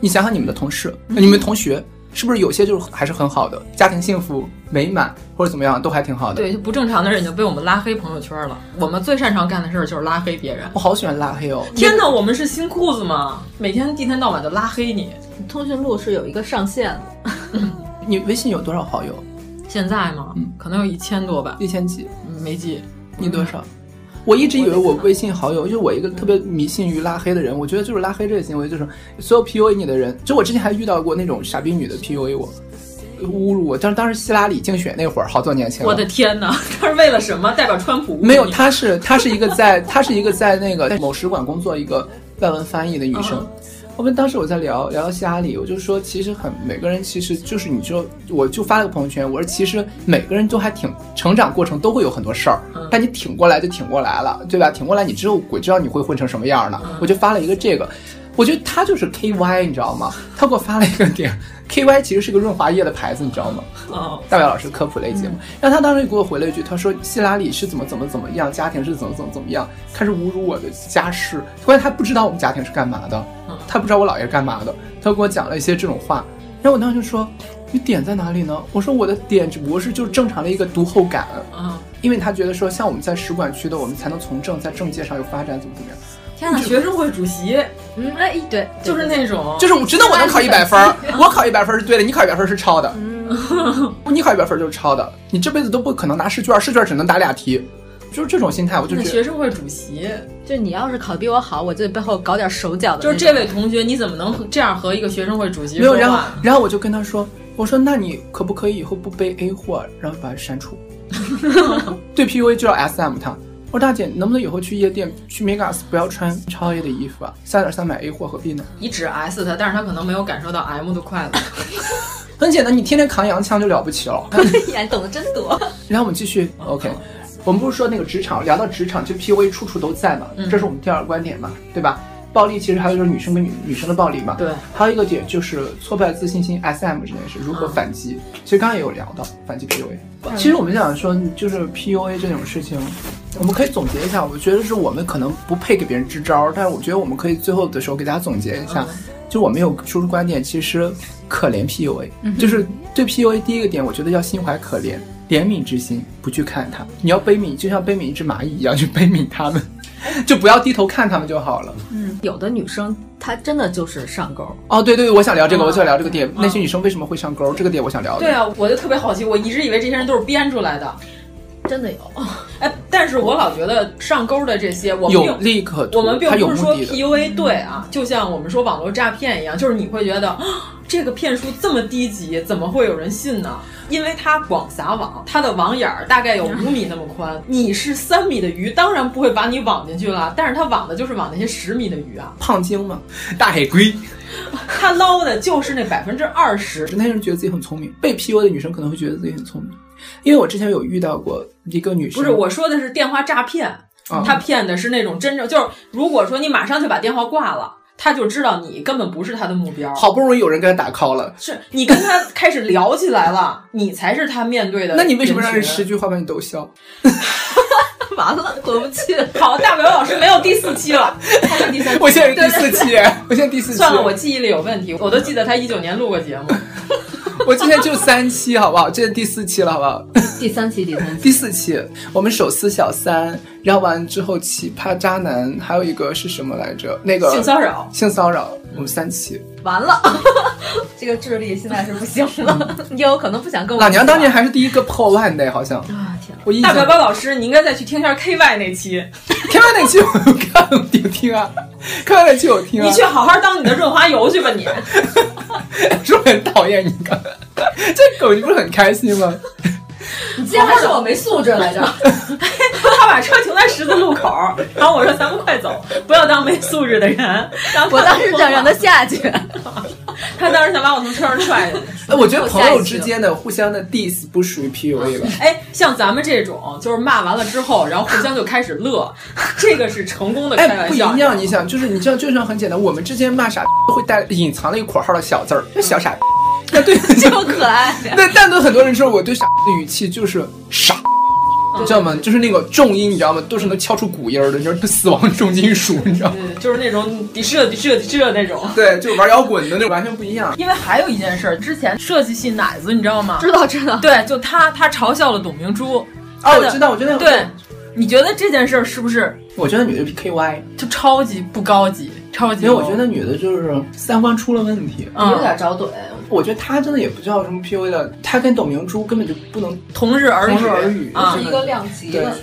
你想想你们的同事，你们同学。是不是有些就是还是很好的，家庭幸福美满或者怎么样都还挺好的？对，就不正常的人就被我们拉黑朋友圈了。我们最擅长干的事儿就是拉黑别人。我好喜欢拉黑哦！天哪，我们是新裤子吗？每天一天到晚就拉黑你。通讯录是有一个上限的。你微信有多少好友？现在吗？嗯，可能有一千多吧。一千几？没记。你多少？我一直以为我微信好友，就是我一个特别迷信于拉黑的人，我觉得就是拉黑这个行为，就是所有 PUA 你的人，就我之前还遇到过那种傻逼女的 PUA 我。侮辱我，但是当时希拉里竞选那会儿，好多年前。我的天哪，他是为了什么？代表川普？没有，他是他是一个在，他是一个在那个在某使馆工作一个外文翻译的女生。我们当时我在聊聊到希拉里，我就说其实很每个人其实就是你说，我就发了个朋友圈，我说其实每个人都还挺成长过程都会有很多事儿，但你挺过来就挺过来了，对吧？挺过来你之后鬼知道你会混成什么样呢？我就发了一个这个。我觉得他就是 K Y，你知道吗？他给我发了一个点，K Y 其实是个润滑液的牌子，你知道吗？哦，大表老师科普类节目，然后他当时给我回了一句，他说希拉里是怎么怎么怎么样，家庭是怎么怎么怎么样，开始侮辱我的家世，关键他不知道我们家庭是干嘛的，他不知道我姥爷是干嘛的，他给我讲了一些这种话，然后我当时就说，你点在哪里呢？我说我的点只不过是就是正常的一个读后感，嗯，因为他觉得说像我们在使馆区的，我们才能从政，在政界上有发展，怎么怎么样。学生会主席，嗯，哎，对，就是那种，就是我知道我能考一百分，我考一百分是对的，你考一百分是抄的，嗯，你考一百分就是抄的，你这辈子都不可能拿试卷，试卷只能答俩题，就是这种心态，我就觉得学生会主席，就你要是考的比我好，我就背后搞点手脚的。就是这位同学，你怎么能这样和一个学生会主席没有？然后，然后我就跟他说，我说那你可不可以以后不背 A 货，然后把它删除？对 PUA 就要 SM 他。我说大姐，能不能以后去夜店去 Megas 不要穿超 A 的衣服啊？三点三买 A 货何必呢？你只 S 他，但是他可能没有感受到 M 的快乐。很简单，你天天扛洋枪就了不起了。你懂得真多。然后我们继续，OK，我们不是说那个职场，聊到职场，就 PUA 处处都在嘛，这是我们第二个观点嘛，对吧？暴力其实还有就是女生跟女女生的暴力嘛，对，还有一个点就是挫败自信心，SM 这件事如何反击？其实刚刚也有聊到反击 PUA。其实我们想说，就是 PUA 这种事情，我们可以总结一下。我觉得是我们可能不配给别人支招，但是我觉得我们可以最后的时候给大家总结一下。就我没有说出观点，其实可怜 PUA，就是对 PUA 第一个点，我觉得要心怀可怜、怜悯之心，不去看它。你要悲悯，就像悲悯一只蚂蚁一样去悲悯他们。就不要低头看他们就好了。嗯，有的女生她真的就是上钩。哦，对对对，我想聊这个，我想聊这个点。那些女生为什么会上钩？这个点我想聊。对啊，我就特别好奇，我一直以为这些人都是编出来的。真的有。哎，但是我老觉得上钩的这些，我们有利可图。我们并不是说 PUA 对啊，就像我们说网络诈骗一样，就是你会觉得 这个骗术这么低级，怎么会有人信呢？因为它广撒网，它的网眼儿大概有五米那么宽。你是三米的鱼，当然不会把你网进去了。但是它网的就是网那些十米的鱼啊，胖鲸嘛，大海龟。他捞的就是那百分之二十。那些人觉得自己很聪明，被 PUA 的女生可能会觉得自己很聪明。因为我之前有遇到过一个女生，不是我说的是电话诈骗，他骗的是那种真正就是，如果说你马上就把电话挂了。他就知道你根本不是他的目标。好不容易有人给他打 call 了，是你跟他开始聊起来了，你才是他面对的。那你为什么让人十句话把你逗笑？完了，回不去。好，大表老师没有第四期了，他是第三期。我现在第四期，我现在第四期。算了，我记忆力有问题，我都记得他一九年录过节目。我今天就三期，好不好？这是第四期了，好不好？第三期，第三期，第四期。我们手撕小三，然后完之后奇葩渣男，还有一个是什么来着？那个性骚扰，性骚扰。我们三期完了，这个智力现在是不行了，也有可能不想跟我。老娘当年还是第一个破万的，好像！我大表哥老师，你应该再去听一下 K Y 那期，K Y 那期我看有听啊，K Y 那期我听啊。你去好好当你的润滑油去吧，你。是不是很讨厌你？刚这狗你不是很开心吗？你竟然还说我没素质来着！他把车停在十字路口，然后我说：“咱们快走，不要当没素质的人。”然后我当时想让他下去，他当时想把我从车上踹下去。哎，我觉得朋友之间的互相的 diss 不属于 PUA 吧？哎，像咱们这种，就是骂完了之后，然后互相就开始乐，这个是成功的开玩笑。不一样，你想，就是你知道，就像很简单，我们之间骂傻会带隐藏了一个括号的小字儿，小傻。那 对，这么可爱。那但对很多人说，我对傻的语气就是傻，知道吗？就是那个重音，你知道吗？都是能敲出鼓音的，你知道，死亡重金属，你知道吗？就是那种迪射迪射迪射那种。对，就玩摇滚的那种，完全不一样。因为还有一件事，之前设计系奶子，你知道吗？知道知道。对，就他他嘲笑了董明珠。哦，我知道，我觉得对。你觉得这件事是不是？我觉得女的 K Y 就超级不高级，超级。因为我觉得女的就是三观出了问题，有点找怼。我觉得她真的也不叫什么 P U A 的，她跟董明珠根本就不能同日而同日而语，是一个量级的。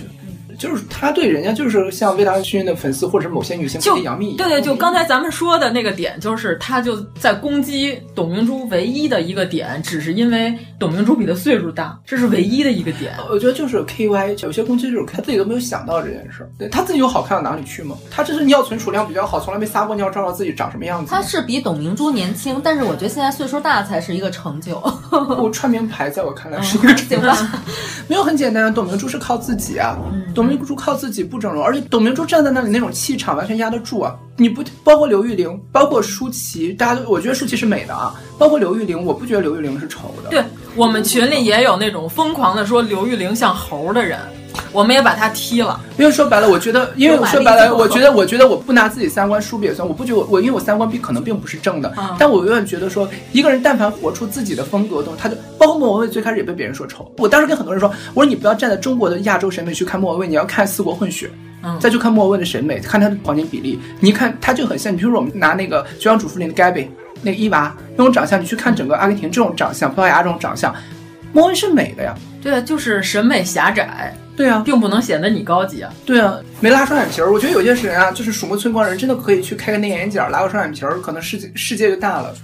就是他对人家就是像魏大勋的粉丝或者某些女性就杨幂一样。对对，就刚才咱们说的那个点，就是他就在攻击董明珠唯一的一个点，只是因为董明珠比他岁数大，这是唯一的一个点。我觉得就是 K Y 有些攻击就是他自己都没有想到这件事，对他自己有好看到哪里去吗？他这是尿存储量比较好，从来没撒过尿，照照自己长什么样子。他是比董明珠年轻，但是我觉得现在岁数大才是一个成就。我穿名牌在我看来是一个成就，没有很简单。董明珠是靠自己啊，董明珠靠自己不整容，而且董明珠站在那里那种气场完全压得住啊。你不包括刘玉玲，包括舒淇，大家都我觉得舒淇是美的啊，包括刘玉玲，我不觉得刘玉玲是丑的。对我们群里也有那种疯狂的说刘玉玲像猴的人。我们也把他踢了，因为说白了，我觉得，因为我说白了，我觉得，我觉得我不拿自己三观输别算，我不觉得我我因为我三观并可能并不是正的，嗯、但我永远觉得说，一个人但凡活出自己的风格东西，他就包括莫文蔚最开始也被别人说丑，我当时跟很多人说，我说你不要站在中国的亚洲审美去看莫文蔚，你要看四国混血。嗯，再去看莫文蔚的审美，看她的黄金比例，你一看她就很像。你比如说我们拿那个《绝望主妇》里的 Gabby 那个伊娃那种长相，你去看整个阿根廷这种长相，葡萄牙这种长相，莫文蔚是美的呀。对啊，就是审美狭窄。对啊，并不能显得你高级啊。对啊，没拉双眼皮儿，我觉得有些人啊，就是鼠目寸光人，真的可以去开个内眼角，拉个双眼皮儿，可能世界世界就大了。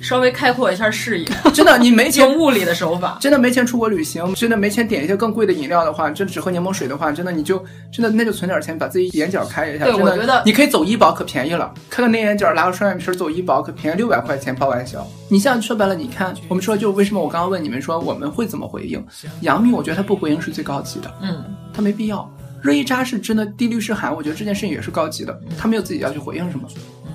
嗯，稍微开阔一下视野。真的，你没钱用物理的手法，真的没钱出国旅行，真的没钱点一些更贵的饮料的话，真的只喝柠檬水的话，真的你就真的那就存点钱，把自己眼角开一下。对，我觉得你可以走医保，可便宜了。开个内眼角，拉个双眼皮，走医保可便宜六百块钱包完销。你像说白了，你看我们说就为什么我刚刚问你们说我们会怎么回应？杨幂，我觉得她不回应是最高级的。嗯。她没必要，热依扎是真的滴律师函，我觉得这件事情也是高级的，她没有自己要去回应什么，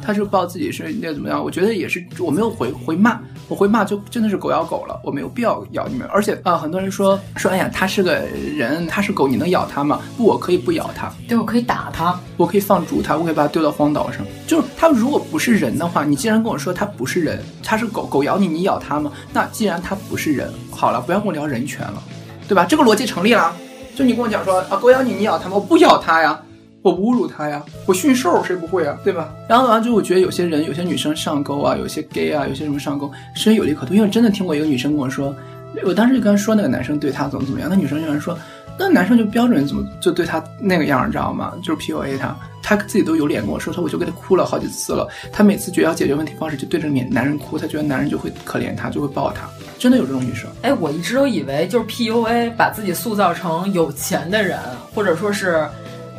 他是报自己是那怎么样，我觉得也是，我没有回回骂，我回骂就真的是狗咬狗了，我没有必要咬你们，而且啊，很多人说说，哎呀，他是个人，他是狗，你能咬他吗？不，我可以不咬他，对，我可以打他，我可以放逐他，我可以把他丢到荒岛上，就是他如果不是人的话，你既然跟我说他不是人，他是狗狗咬你，你咬他吗？那既然他不是人，好了，不要跟我聊人权了，对吧？这个逻辑成立了。就你跟我讲说啊，狗咬你，你咬它吗？我不咬它呀，我侮辱他呀，我驯兽，谁不会啊？对吧？然后完了之后，我觉得有些人，有些女生上钩啊，有些 gay 啊，有些什么上钩，是有利可图。因为我真的听过一个女生跟我说，我当时就跟她说那个男生对她怎么怎么样，那女生居然说，那男生就标准怎么就对她那个样，你知道吗？就是 PUA 她，她自己都有脸跟我说，她我就给她哭了好几次了。她每次觉得要解决问题方式就对着面男人哭，她觉得男人就会可怜她，就会抱她。真的有这种女生？哎，我一直都以为就是 PUA 把自己塑造成有钱的人，或者说是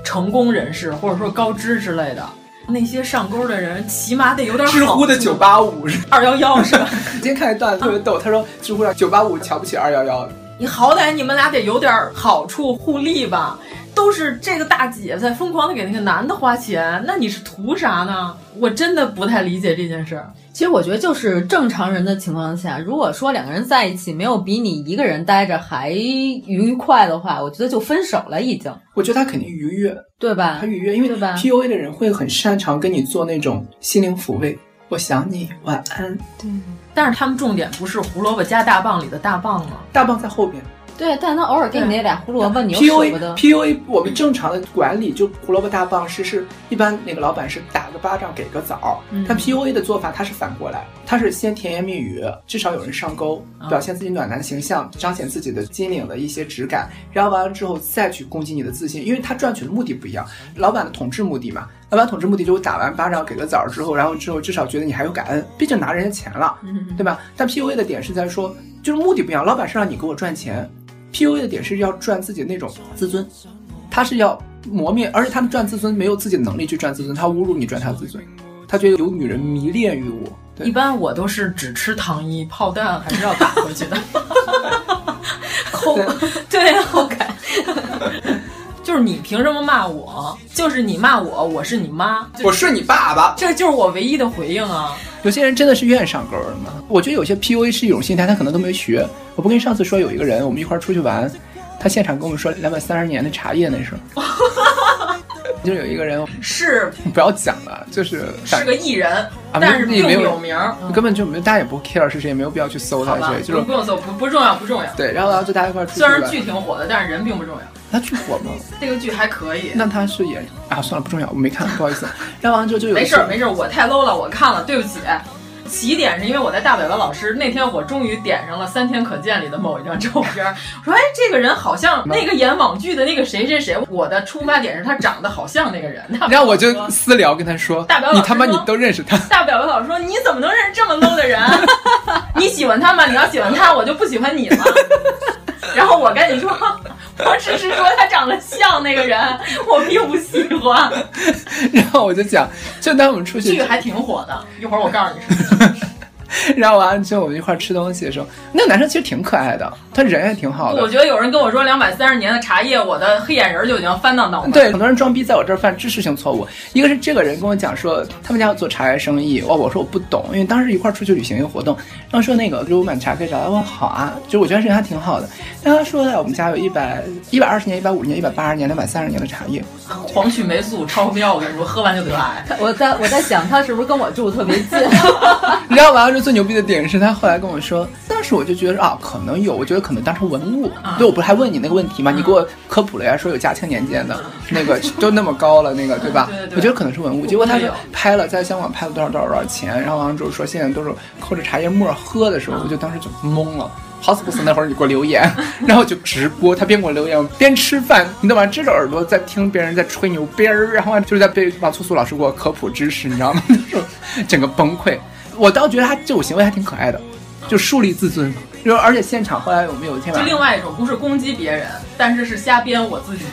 成功人士，或者说高知之类的。那些上钩的人，起码得有点知乎的九八五是 二幺幺是吧？今天看一段特别逗，他说知乎上九八五瞧不起二幺幺。你好歹你们俩得有点好处互利吧？都是这个大姐在疯狂的给那个男的花钱，那你是图啥呢？我真的不太理解这件事儿。其实我觉得，就是正常人的情况下，如果说两个人在一起没有比你一个人待着还愉快的话，我觉得就分手了已经。我觉得他肯定愉悦，对吧？他愉悦，因为 PUA 的人会很擅长跟你做那种心灵抚慰。我想你，晚安。对，但是他们重点不是胡萝卜加大棒里的大棒吗？大棒在后边。对，但他偶尔给你那俩胡萝卜，你又舍不得。PUA 我们正常的管理就胡萝卜大棒是是一般那个老板是打个巴掌给个枣，嗯、但 PUA 的做法他是反过来，他是先甜言蜜语，至少有人上钩，嗯、表现自己暖男的形象，彰显自己的金领的一些质感，然后完了之后再去攻击你的自信，因为他赚取的目的不一样，老板的统治目的嘛，老板统治目的就是打完巴掌给个枣之后，然后之后至少觉得你还有感恩，毕竟拿人家钱了，嗯、对吧？但 PUA 的点是在说，就是目的不一样，老板是让你给我赚钱。PUA 的点是要赚自己的那种自尊，他是要磨灭，而且他们赚自尊没有自己的能力去赚自尊，他侮辱你赚他自尊，他觉得有女人迷恋于我。一般我都是只吃糖衣，炮弹还是要打回去的。抠，对呀，好感。就是你凭什么骂我？就是你骂我，我是你妈，我是你爸爸，这就是我唯一的回应啊。有些人真的是愿意上钩的嘛？我觉得有些 PUA 是一种心态，他可能都没学。我不跟你上次说有一个人，我们一块儿出去玩，他现场跟我们说两百三十年的茶叶那事儿。就有一个人是不要讲了，就是是个艺人，啊、但是并没有有名，嗯、根本就没，大家也不 care 是谁，也没有必要去搜他，对，就是不用搜，不不重要，不重要。对，然后然后就大家一块儿出去。虽然剧挺火的，但是人并不重要。他剧火吗？这个剧还可以。那他是演啊，算了，不重要，我没看，不好意思。然后完之后就有没事没事，我太 low 了，我看了，对不起。起点是因为我在大表哥老师那天，我终于点上了《三天可见》里的某一张照片，我说哎，这个人好像那个演网剧的那个谁谁谁。我的出发点是他长得好像那个人。然后我就私聊跟他说，大表你他妈你都认识他。大表哥老师说，你怎么能认识这么 low 的人？你喜欢他吗？你要喜欢他，我就不喜欢你了。然后我跟你说，我只是说他长得像那个人，我并不喜欢。然后我就讲，就当我们出去，剧还挺火的。一会儿我告诉你说。然后完了之后，我们一块吃东西的时候，那个男生其实挺可爱的，他人也挺好的。我觉得有人跟我说两百三十年的茶叶，我的黑眼仁就已经翻到脑门。对，很多人装逼在我这儿犯知识性错误。一个是这个人跟我讲说，他们家要做茶叶生意，哇，我说我不懂，因为当时一块出去旅行一个活动，然后说那个给我买茶可以找他，我说好啊，就我觉得这人还挺好的。然后他说在我们家有一百一百二十年、一百五十年、一百八十年、两百三十年的茶叶，黄曲霉素超标，我跟你说，喝完就得癌。我在我在想，他是不是跟我住特别近？然后完了最牛逼的点是他后来跟我说，当时我就觉得啊，可能有，我觉得可能当成文物。对，我不是还问你那个问题吗？你给我科普了呀，说有嘉庆年间的那个都那么高了，那个对吧？我觉得可能是文物。结果他说拍了，在香港拍了多少多少多少钱，然后完了之后说现在都是扣着茶叶沫喝的时候，我就当时就懵了。好死不死那会儿你给我留言，然后就直播，他边给我留言边吃饭，你懂吗？支着耳朵在听别人在吹牛逼儿，然后就是在被王素素老师给我科普知识，你知道吗？整个崩溃。我倒觉得他这种行为还挺可爱的，就树立自尊。就而且现场后来我们有一天就另外一种不是攻击别人，但是是瞎编我自己。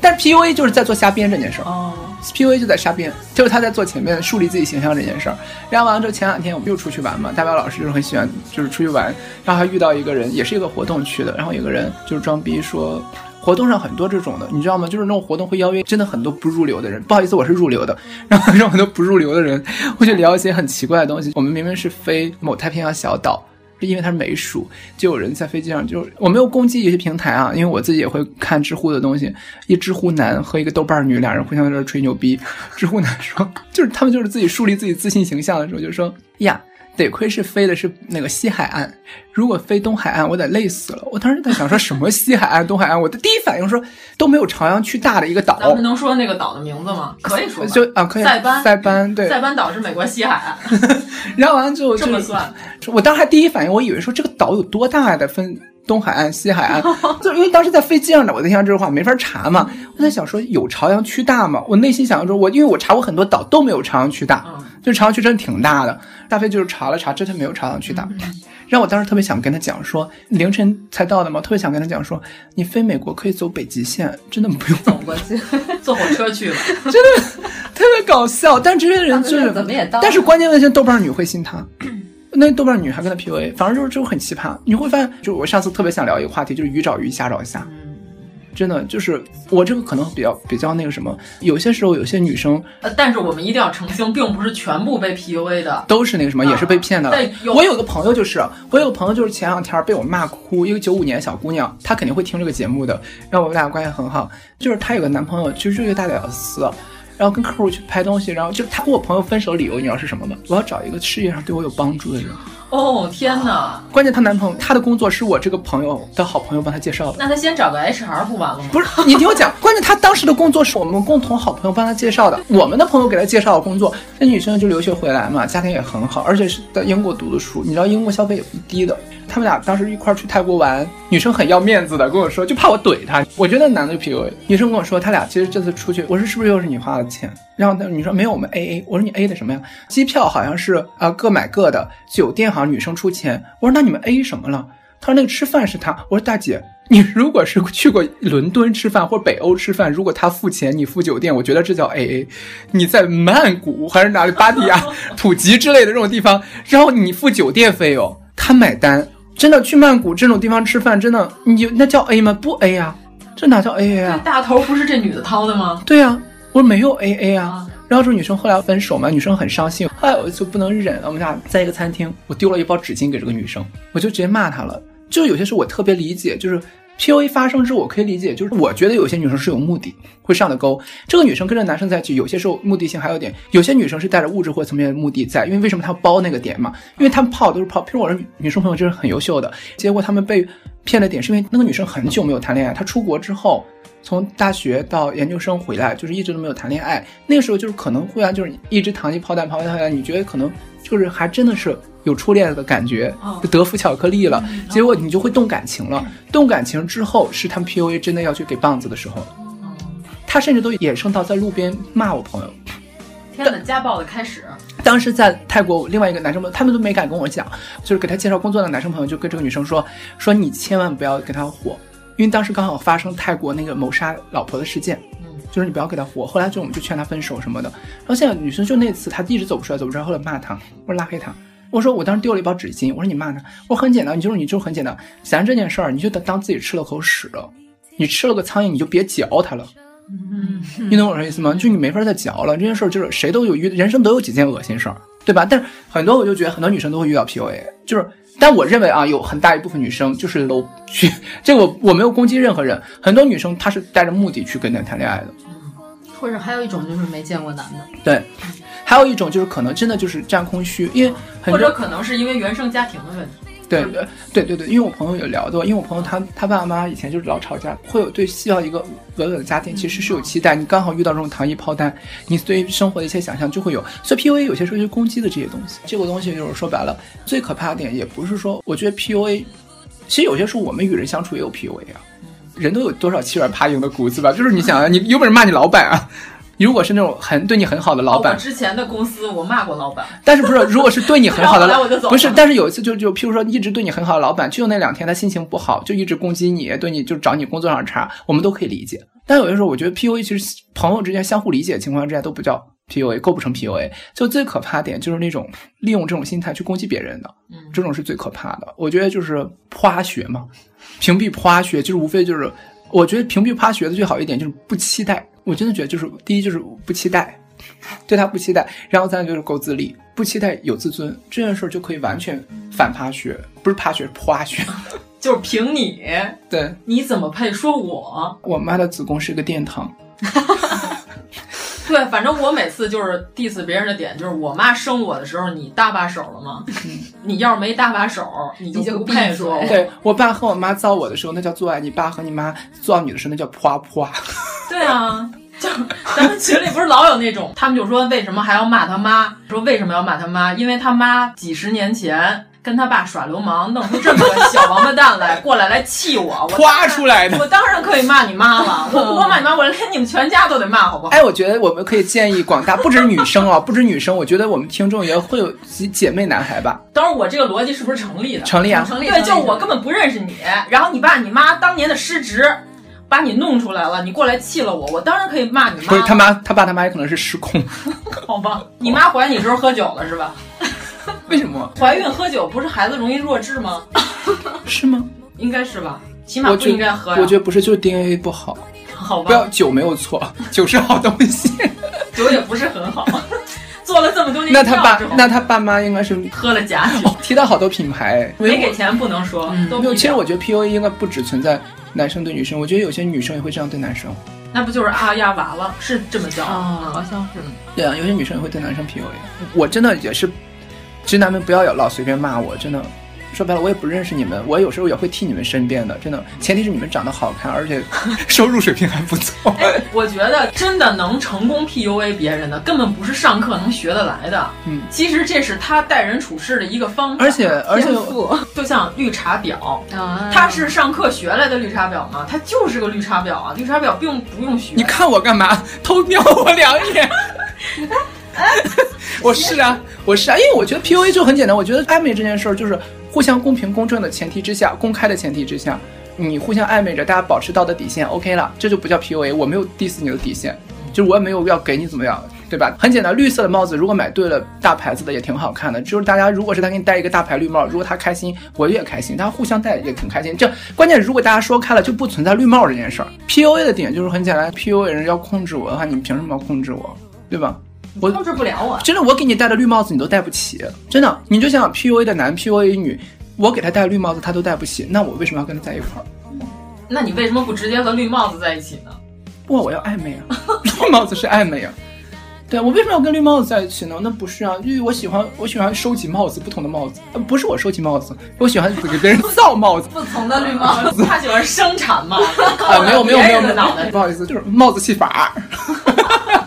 但是 PUA 就是在做瞎编这件事儿。哦，PUA 就在瞎编，就是他在做前面树立自己形象这件事儿。然后完了之后，前两天我们又出去玩嘛，大表老师就是很喜欢，就是出去玩，然后还遇到一个人，也是一个活动去的，然后有个人就是装逼说。活动上很多这种的，你知道吗？就是那种活动会邀约真的很多不入流的人。不好意思，我是入流的。然后让很多不入流的人 会去聊一些很奇怪的东西。我们明明是飞某太平洋小岛，是因为它是美属，就有人在飞机上就我没有攻击有些平台啊，因为我自己也会看知乎的东西。一知乎男和一个豆瓣女俩人互相在这吹牛逼。知乎男说，就是他们就是自己树立自己自信形象的时候，就说呀。得亏是飞的是那个西海岸，如果飞东海岸，我得累死了。我当时在想说什么西海岸、东海岸，我的第一反应说都没有朝阳区大的一个岛。咱们能说那个岛的名字吗？可以说，就啊，可以。塞班，塞班，对，塞班岛是美国西海岸。然后完了之后，这么算，我当时还第一反应，我以为说这个岛有多大呀？得分东海岸、西海岸，就因为当时在飞机上呢，我在想这句话没法查嘛。我在想说有朝阳区大吗？我内心想说，我因为我查过很多岛都没有朝阳区大，就朝阳区真的挺大的。大飞就是查了查，真的没有朝阳区大。让我当时特别想跟他讲说，凌晨才到的嘛，特别想跟他讲说，你飞美国可以走北极线，真的不用走过去，坐火车去了，真的特别搞笑。但这些人就是怎么也到，但是关键问题，豆瓣女会信他。那豆瓣女还跟他 PUA，反正就是就很奇葩。你会发现，就我上次特别想聊一个话题，就是鱼找鱼，虾找虾。真的就是我这个可能比较比较那个什么，有些时候有些女生，呃，但是我们一定要澄清，并不是全部被 PUA 的，都是那个什么，也是被骗的。对，我有个朋友就是，我有个朋友就是前两天被我骂哭，一个九五年小姑娘，她肯定会听这个节目的，然后我们俩关系很好，就是她有个男朋友，其实是一个大屌丝，然后跟客户去拍东西，然后就她跟我朋友分手理由，你知道是什么吗？我要找一个事业上对我有帮助的人。哦天哪！关键她男朋友，她的工作是我这个朋友的好朋友帮她介绍的。那她先找个 HR 不完了吗？不是，你听我讲，关键她当时的工作是我们共同好朋友帮她介绍的。我们的朋友给她介绍的工作，那女生就留学回来嘛，家庭也很好，而且是在英国读的书。你知道英国消费也不低的。他们俩当时一块去泰国玩，女生很要面子的跟我说，就怕我怼她。我觉得男的就 PUA，女生跟我说，他俩其实这次出去，我说是不是又是你花的钱？然后那女生没有，我们 AA。我说你 A 的什么呀？机票好像是啊各买各的，酒店好像女生出钱。我说那你们 A 什么了？他说那个吃饭是他。我说大姐，你如果是去过伦敦吃饭或北欧吃饭，如果他付钱你付酒店，我觉得这叫 AA。你在曼谷还是哪里芭提雅、普吉之类的这种地方，然后你付酒店费用，他买单。真的去曼谷这种地方吃饭，真的你那叫 A 吗？不 A 呀，这哪叫 A A 啊？大头不是这女的掏的吗？对呀，我说没有 A A 啊。然后这女生后来分手嘛，女生很伤心。后来我就不能忍了，我们俩在一个餐厅，我丢了一包纸巾给这个女生，我就直接骂她了。就有些时候我特别理解，就是。PUA 发生之后，我可以理解，就是我觉得有些女生是有目的会上的钩。这个女生跟着男生在一起，有些时候目的性还有点。有些女生是带着物质或层面的目的在，因为为什么她包那个点嘛？因为他们泡都是泡。譬如我的女生朋友就是很优秀的，结果他们被骗的点是因为那个女生很久没有谈恋爱，她出国之后，从大学到研究生回来，就是一直都没有谈恋爱。那个时候就是可能会啊就是一直糖衣炮弹炮弹炮弹，你觉得可能。就是还真的是有初恋的感觉，哦。就德芙巧克力了。嗯结果你就会动感情了，动感情之后是他们 PUA 真的要去给棒子的时候，他甚至都衍生到在路边骂我朋友。天哪，家暴的开始。当时在泰国，另外一个男生朋友，他们都没敢跟我讲，就是给他介绍工作的男生朋友就跟这个女生说，说你千万不要跟他火，因为当时刚好发生泰国那个谋杀老婆的事件，就是你不要给他活。后来就我们就劝他分手什么的，然后现在女生就那次她一直走不出来，走不出来，后来骂他，我说拉黑他。我说我当时丢了一包纸巾，我说你骂他，我说很简单，你就是你就是很简单，咱这件事儿你就当当自己吃了口屎了，你吃了个苍蝇你就别嚼它了。嗯，你懂我这意思吗？就你没法再嚼了。这件事儿就是谁都有遇，人生都有几件恶心事儿，对吧？但是很多我就觉得很多女生都会遇到 PUA，就是，但我认为啊，有很大一部分女生就是 low 去，这个我我没有攻击任何人，很多女生她是带着目的去跟男谈恋爱的。或者还有一种就是没见过男的，对，还有一种就是可能真的就是占空虚，因为很多或者可能是因为原生家庭的问题。对对。对对对，因为我朋友有聊到，因为我朋友他他爸爸妈妈以前就是老吵架，会有对需要一个稳稳的家庭其实是有期待，你刚好遇到这种糖衣炮弹，你对生活的一些想象就会有，所以 PUA 有些时候就攻击的这些东西，这个东西就是说白了，最可怕的点也不是说，我觉得 PUA，其实有些时候我们与人相处也有 PUA 啊，人都有多少欺软怕硬的骨子吧，就是你想啊，你有本事骂你老板啊。如果是那种很对你很好的老板，哦、我之前的公司我骂过老板，但是不是，如果是对你很好的，老不是，但是有一次就就譬如说一直对你很好的老板，就那两天他心情不好，就一直攻击你，对你就找你工作上茬，我们都可以理解。但有些时候我觉得 PUA 其实朋友之间相互理解的情况之下都不叫 PUA，构不成 PUA。就最可怕点就是那种利用这种心态去攻击别人的，嗯，这种是最可怕的。我觉得就是花学嘛，屏蔽花学，就是无非就是。我觉得屏蔽怕学的最好一点就是不期待，我真的觉得就是第一就是不期待，对他不期待，然后再就是够自立，不期待有自尊，这件事儿就可以完全反趴学，不是趴学，是花学，就是凭你，对，你怎么配说我？我妈的子宫是个殿堂。对，反正我每次就是 diss 别人的点，就是我妈生我的时候，你搭把手了吗？你要是没搭把手，你就不配说。对我爸和我妈造我的时候，那叫做爱；你爸和你妈造你的时候，那叫啪啪。对啊，就咱们群里不是老有那种，他们就说为什么还要骂他妈？说为什么要骂他妈？因为他妈几十年前。跟他爸耍流氓，弄出这么个小王八蛋来，过来来气我，我夸出来的。我当然可以骂你妈了，我不光骂你妈，我连你们全家都得骂，好不好？哎，我觉得我们可以建议广大，不止女生啊，不止女生，我觉得我们听众也会有姐妹男孩吧。当然，我这个逻辑是不是成立的？成立啊，成立。对，就是我根本不认识你，然后你爸你妈当年的失职。把你弄出来了，你过来气了我，我当然可以骂你妈。不是他妈，他爸他妈也可能是失控。好吧，你妈怀你时候喝酒了是吧？为什么怀孕喝酒不是孩子容易弱智吗？是吗？应该是吧，起码不应该喝呀。我觉得不是，就是 DNA 不好。好吧，不要酒没有错，酒是好东西。酒也不是很好。做了这么多年，那他爸那他爸妈应该是喝了假酒。提到好多品牌，没给钱不能说。嗯、没有，其实我觉得 PUA 应该不只存在男生对女生，我觉得有些女生也会这样对男生。那不就是啊呀娃娃是这么叫啊？好像是。对啊，有些女生也会对男生 PUA。我真的也是，直男们不要老随便骂我，真的。说白了，我也不认识你们，我有时候也会替你们申辩的，真的。前提是你们长得好看，而且 收入水平还不错。哎，我觉得真的能成功 PUA 别人的，根本不是上课能学得来的。嗯，其实这是他待人处事的一个方法。而且而且，就像绿茶婊啊，他是上课学来的绿茶婊吗？他就是个绿茶婊啊！绿茶婊并不用学。你看我干嘛？偷瞄我两眼。我是啊，我是啊，因为我觉得 PUA 就很简单。我觉得暧昧这件事儿就是互相公平公正的前提之下，公开的前提之下，你互相暧昧着，大家保持道德底线，OK 了，这就不叫 PUA。我没有 diss 你的底线，就是我也没有要给你怎么样，对吧？很简单，绿色的帽子如果买对了，大牌子的也挺好看的。就是大家如果是他给你戴一个大牌绿帽，如果他开心，我也开心，大家互相戴也挺开心。这关键如果大家说开了，就不存在绿帽这件事儿。PUA 的点就是很简单，PUA 人要控制我的话，你凭什么要控制我，对吧？我控制不了我，真的，我给你戴的绿帽子你都戴不起，真的。你就像 PUA 的男，PUA 女，我给他戴绿帽子他都戴不起，那我为什么要跟他在一块儿？那你为什么不直接和绿帽子在一起呢？不，我要暧昧啊，绿帽子是暧昧啊。对我为什么要跟绿帽子在一起呢？那不是啊，因为我喜欢我喜欢收集帽子，不同的帽子，呃、不是我收集帽子，我喜欢给别人造帽子，不同的绿帽子，他喜欢生产帽子啊，没有没有没有脑袋，不好意思，就是帽子戏法。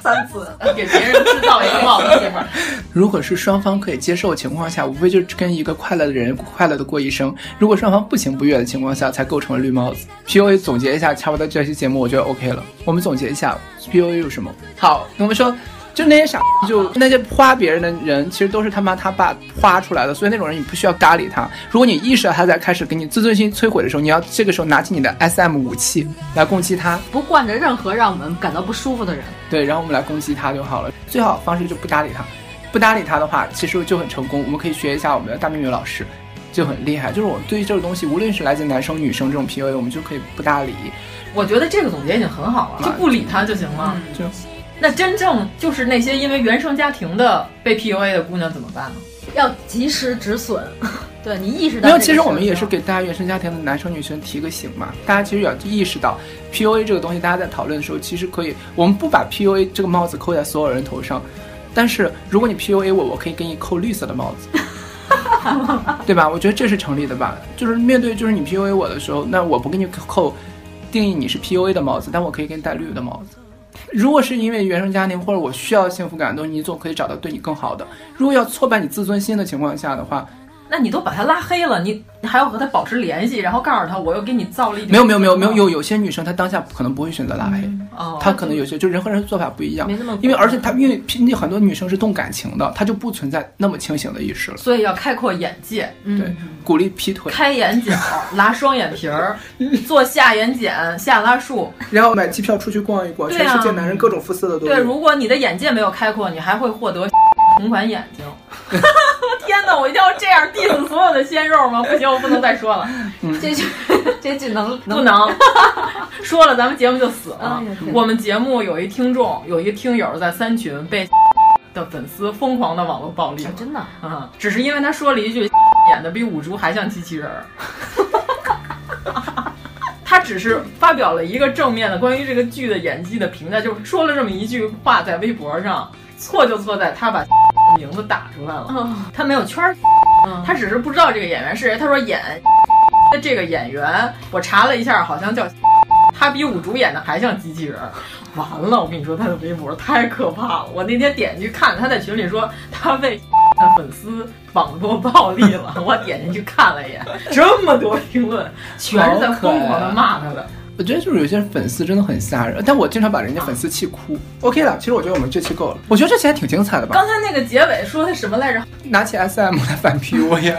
三次，给别人制造一个帽子戏法。如果是双方可以接受的情况下，无非就是跟一个快乐的人快乐的过一生。如果双方不情不愿的情况下，才构成了绿帽子。PUA 总结一下，差不多这期节目我觉得 OK 了。我们总结一下 PUA 有什么？好，我们说。就那些傻，就那些夸别人的人，其实都是他妈他爸夸出来的，所以那种人你不需要搭理他。如果你意识到他在开始给你自尊心摧毁的时候，你要这个时候拿起你的 SM 武器来攻击他，不惯着任何让我们感到不舒服的人。对，然后我们来攻击他就好了。最好方式就不搭理他，不搭理他的话，其实就很成功。我们可以学一下我们的大美女老师，就很厉害。就是我对于这个东西，无论是来自男生女生这种 PUA，我们就可以不搭理。我觉得这个总结已经很好了，就不理他就行了。就。那真正就是那些因为原生家庭的被 PUA 的姑娘怎么办呢？要及时止损。对你意识到没有？其实我们也是给大家原生家庭的男生女生提个醒嘛。大家其实要意识到 PUA 这个东西，大家在讨论的时候，其实可以，我们不把 PUA 这个帽子扣在所有人头上。但是如果你 PUA 我，我可以给你扣绿色的帽子，对吧？我觉得这是成立的吧。就是面对就是你 PUA 我的时候，那我不给你扣定义你是 PUA 的帽子，但我可以给你戴绿的帽子。如果是因为原生家庭或者我需要幸福感的东西，你总可以找到对你更好的。如果要挫败你自尊心的情况下的话，那你都把他拉黑了，你你还要和他保持联系，然后告诉他我又给你造了一没有没有没有没有有有些女生她当下可能不会选择拉黑，哦她可能有些就人和人做法不一样，因为而且她因为那很多女生是动感情的，她就不存在那么清醒的意识了，所以要开阔眼界，对，鼓励劈腿，开眼角，拉双眼皮儿，做下眼睑、下拉术，然后买机票出去逛一逛，全世界男人各种肤色的都对。如果你的眼界没有开阔，你还会获得 同款眼睛。天哪！我一定要这样 diss 所有的鲜肉吗？不行，我不能再说了。这句 这句能不能说了？咱们节目就死了。我们节目有一听众，有一个听友在三群被的粉丝疯狂的网络暴力，真的啊！只是因为他说了一句演的比五竹还像机器人儿。他只是发表了一个正面的关于这个剧的演技的评价，就是说了这么一句话在微博上，错就错在他把。名字打出来了，他没有圈儿，他只是不知道这个演员是谁。他说演那这个演员，我查了一下，好像叫他比五竹演的还像机器人。完了，我跟你说，他的微博太可怕了。我那天点进去看，他在群里说他被粉丝网络暴力了。我点进去看了一眼，这么多评论，全是在疯狂的骂他的。我觉得就是有些粉丝真的很吓人，但我经常把人家粉丝气哭。OK 了，其实我觉得我们这期够了。我觉得这期还挺精彩的吧？刚才那个结尾说的什么来着？拿起 SM 来反 PUA，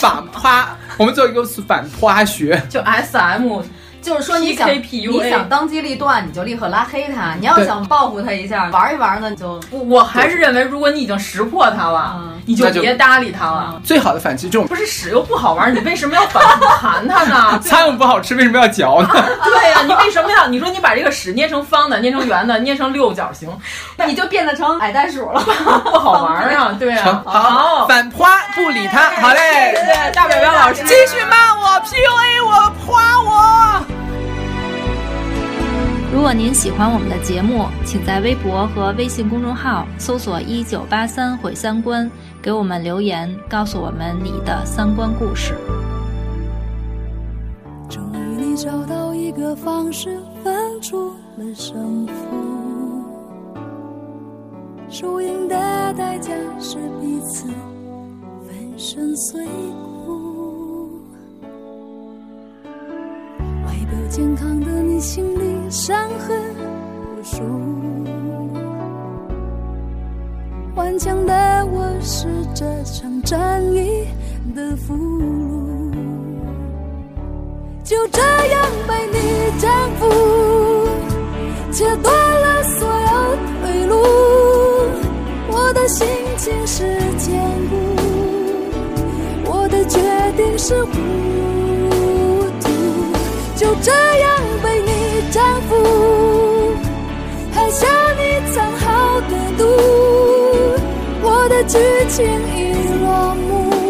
反 趴，我们做一个反趴学，就 SM。就是说，你想你想当机立断，你就立刻拉黑他；你要想报复他一下，玩一玩呢，就我还是认为，如果你已经识破他了，你就别搭理他了。最好的反击，这种不是屎又不好玩，你为什么要反 复弹他呢？苍蝇不好吃，为什么要嚼呢？对呀，你为什么要？你说你把这个屎捏成方的，捏成圆的，捏成六角形，那你就变得成矮袋鼠了，不好玩啊！对啊，好，反夸不理他，好嘞，谢谢大表表老师继续骂我，PUA 我，夸我。如果您喜欢我们的节目，请在微博和微信公众号搜索“一九八三毁三观”，给我们留言，告诉我们你的三观故事。终于，你找到一个方式分出了胜负，输赢的代价是彼此粉身碎骨。外表健康的你，心里。伤痕无数，顽强的我是这场战役的俘虏，就这样被你征服，切断了所有退路。我的心情是坚固，我的决定是糊涂，就这样被你。征服，喝下你藏好的毒，剧情已落幕，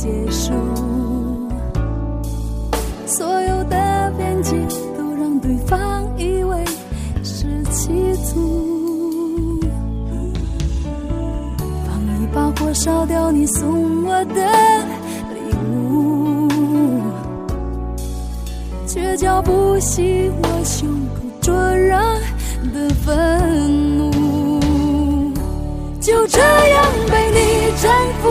结束，所有的辩解都让对方以为是企图。放一把火烧掉你送我的礼物，却浇不熄我胸口灼热的愤怒。就这样被你征服，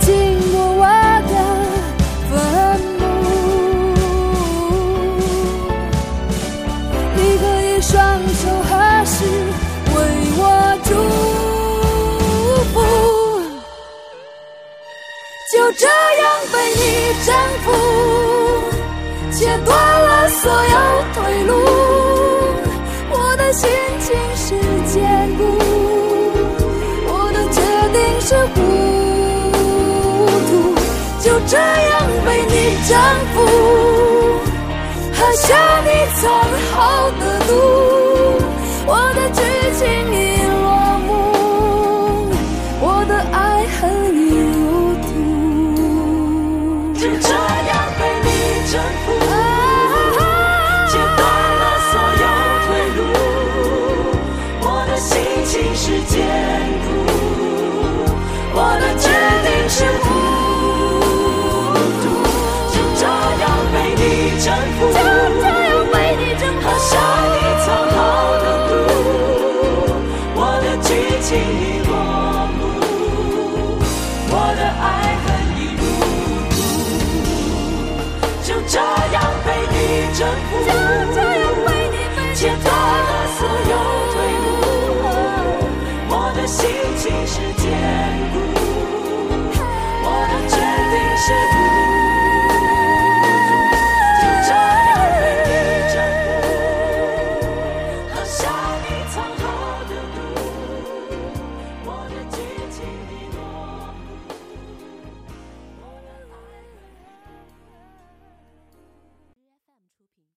经过我的坟墓，你可以双手合十为我祝福。就这样被你征服，切断了所有退路。我的心情是坚固，我的决定是糊涂。这样被你征服，喝下你藏好的毒。我的剧情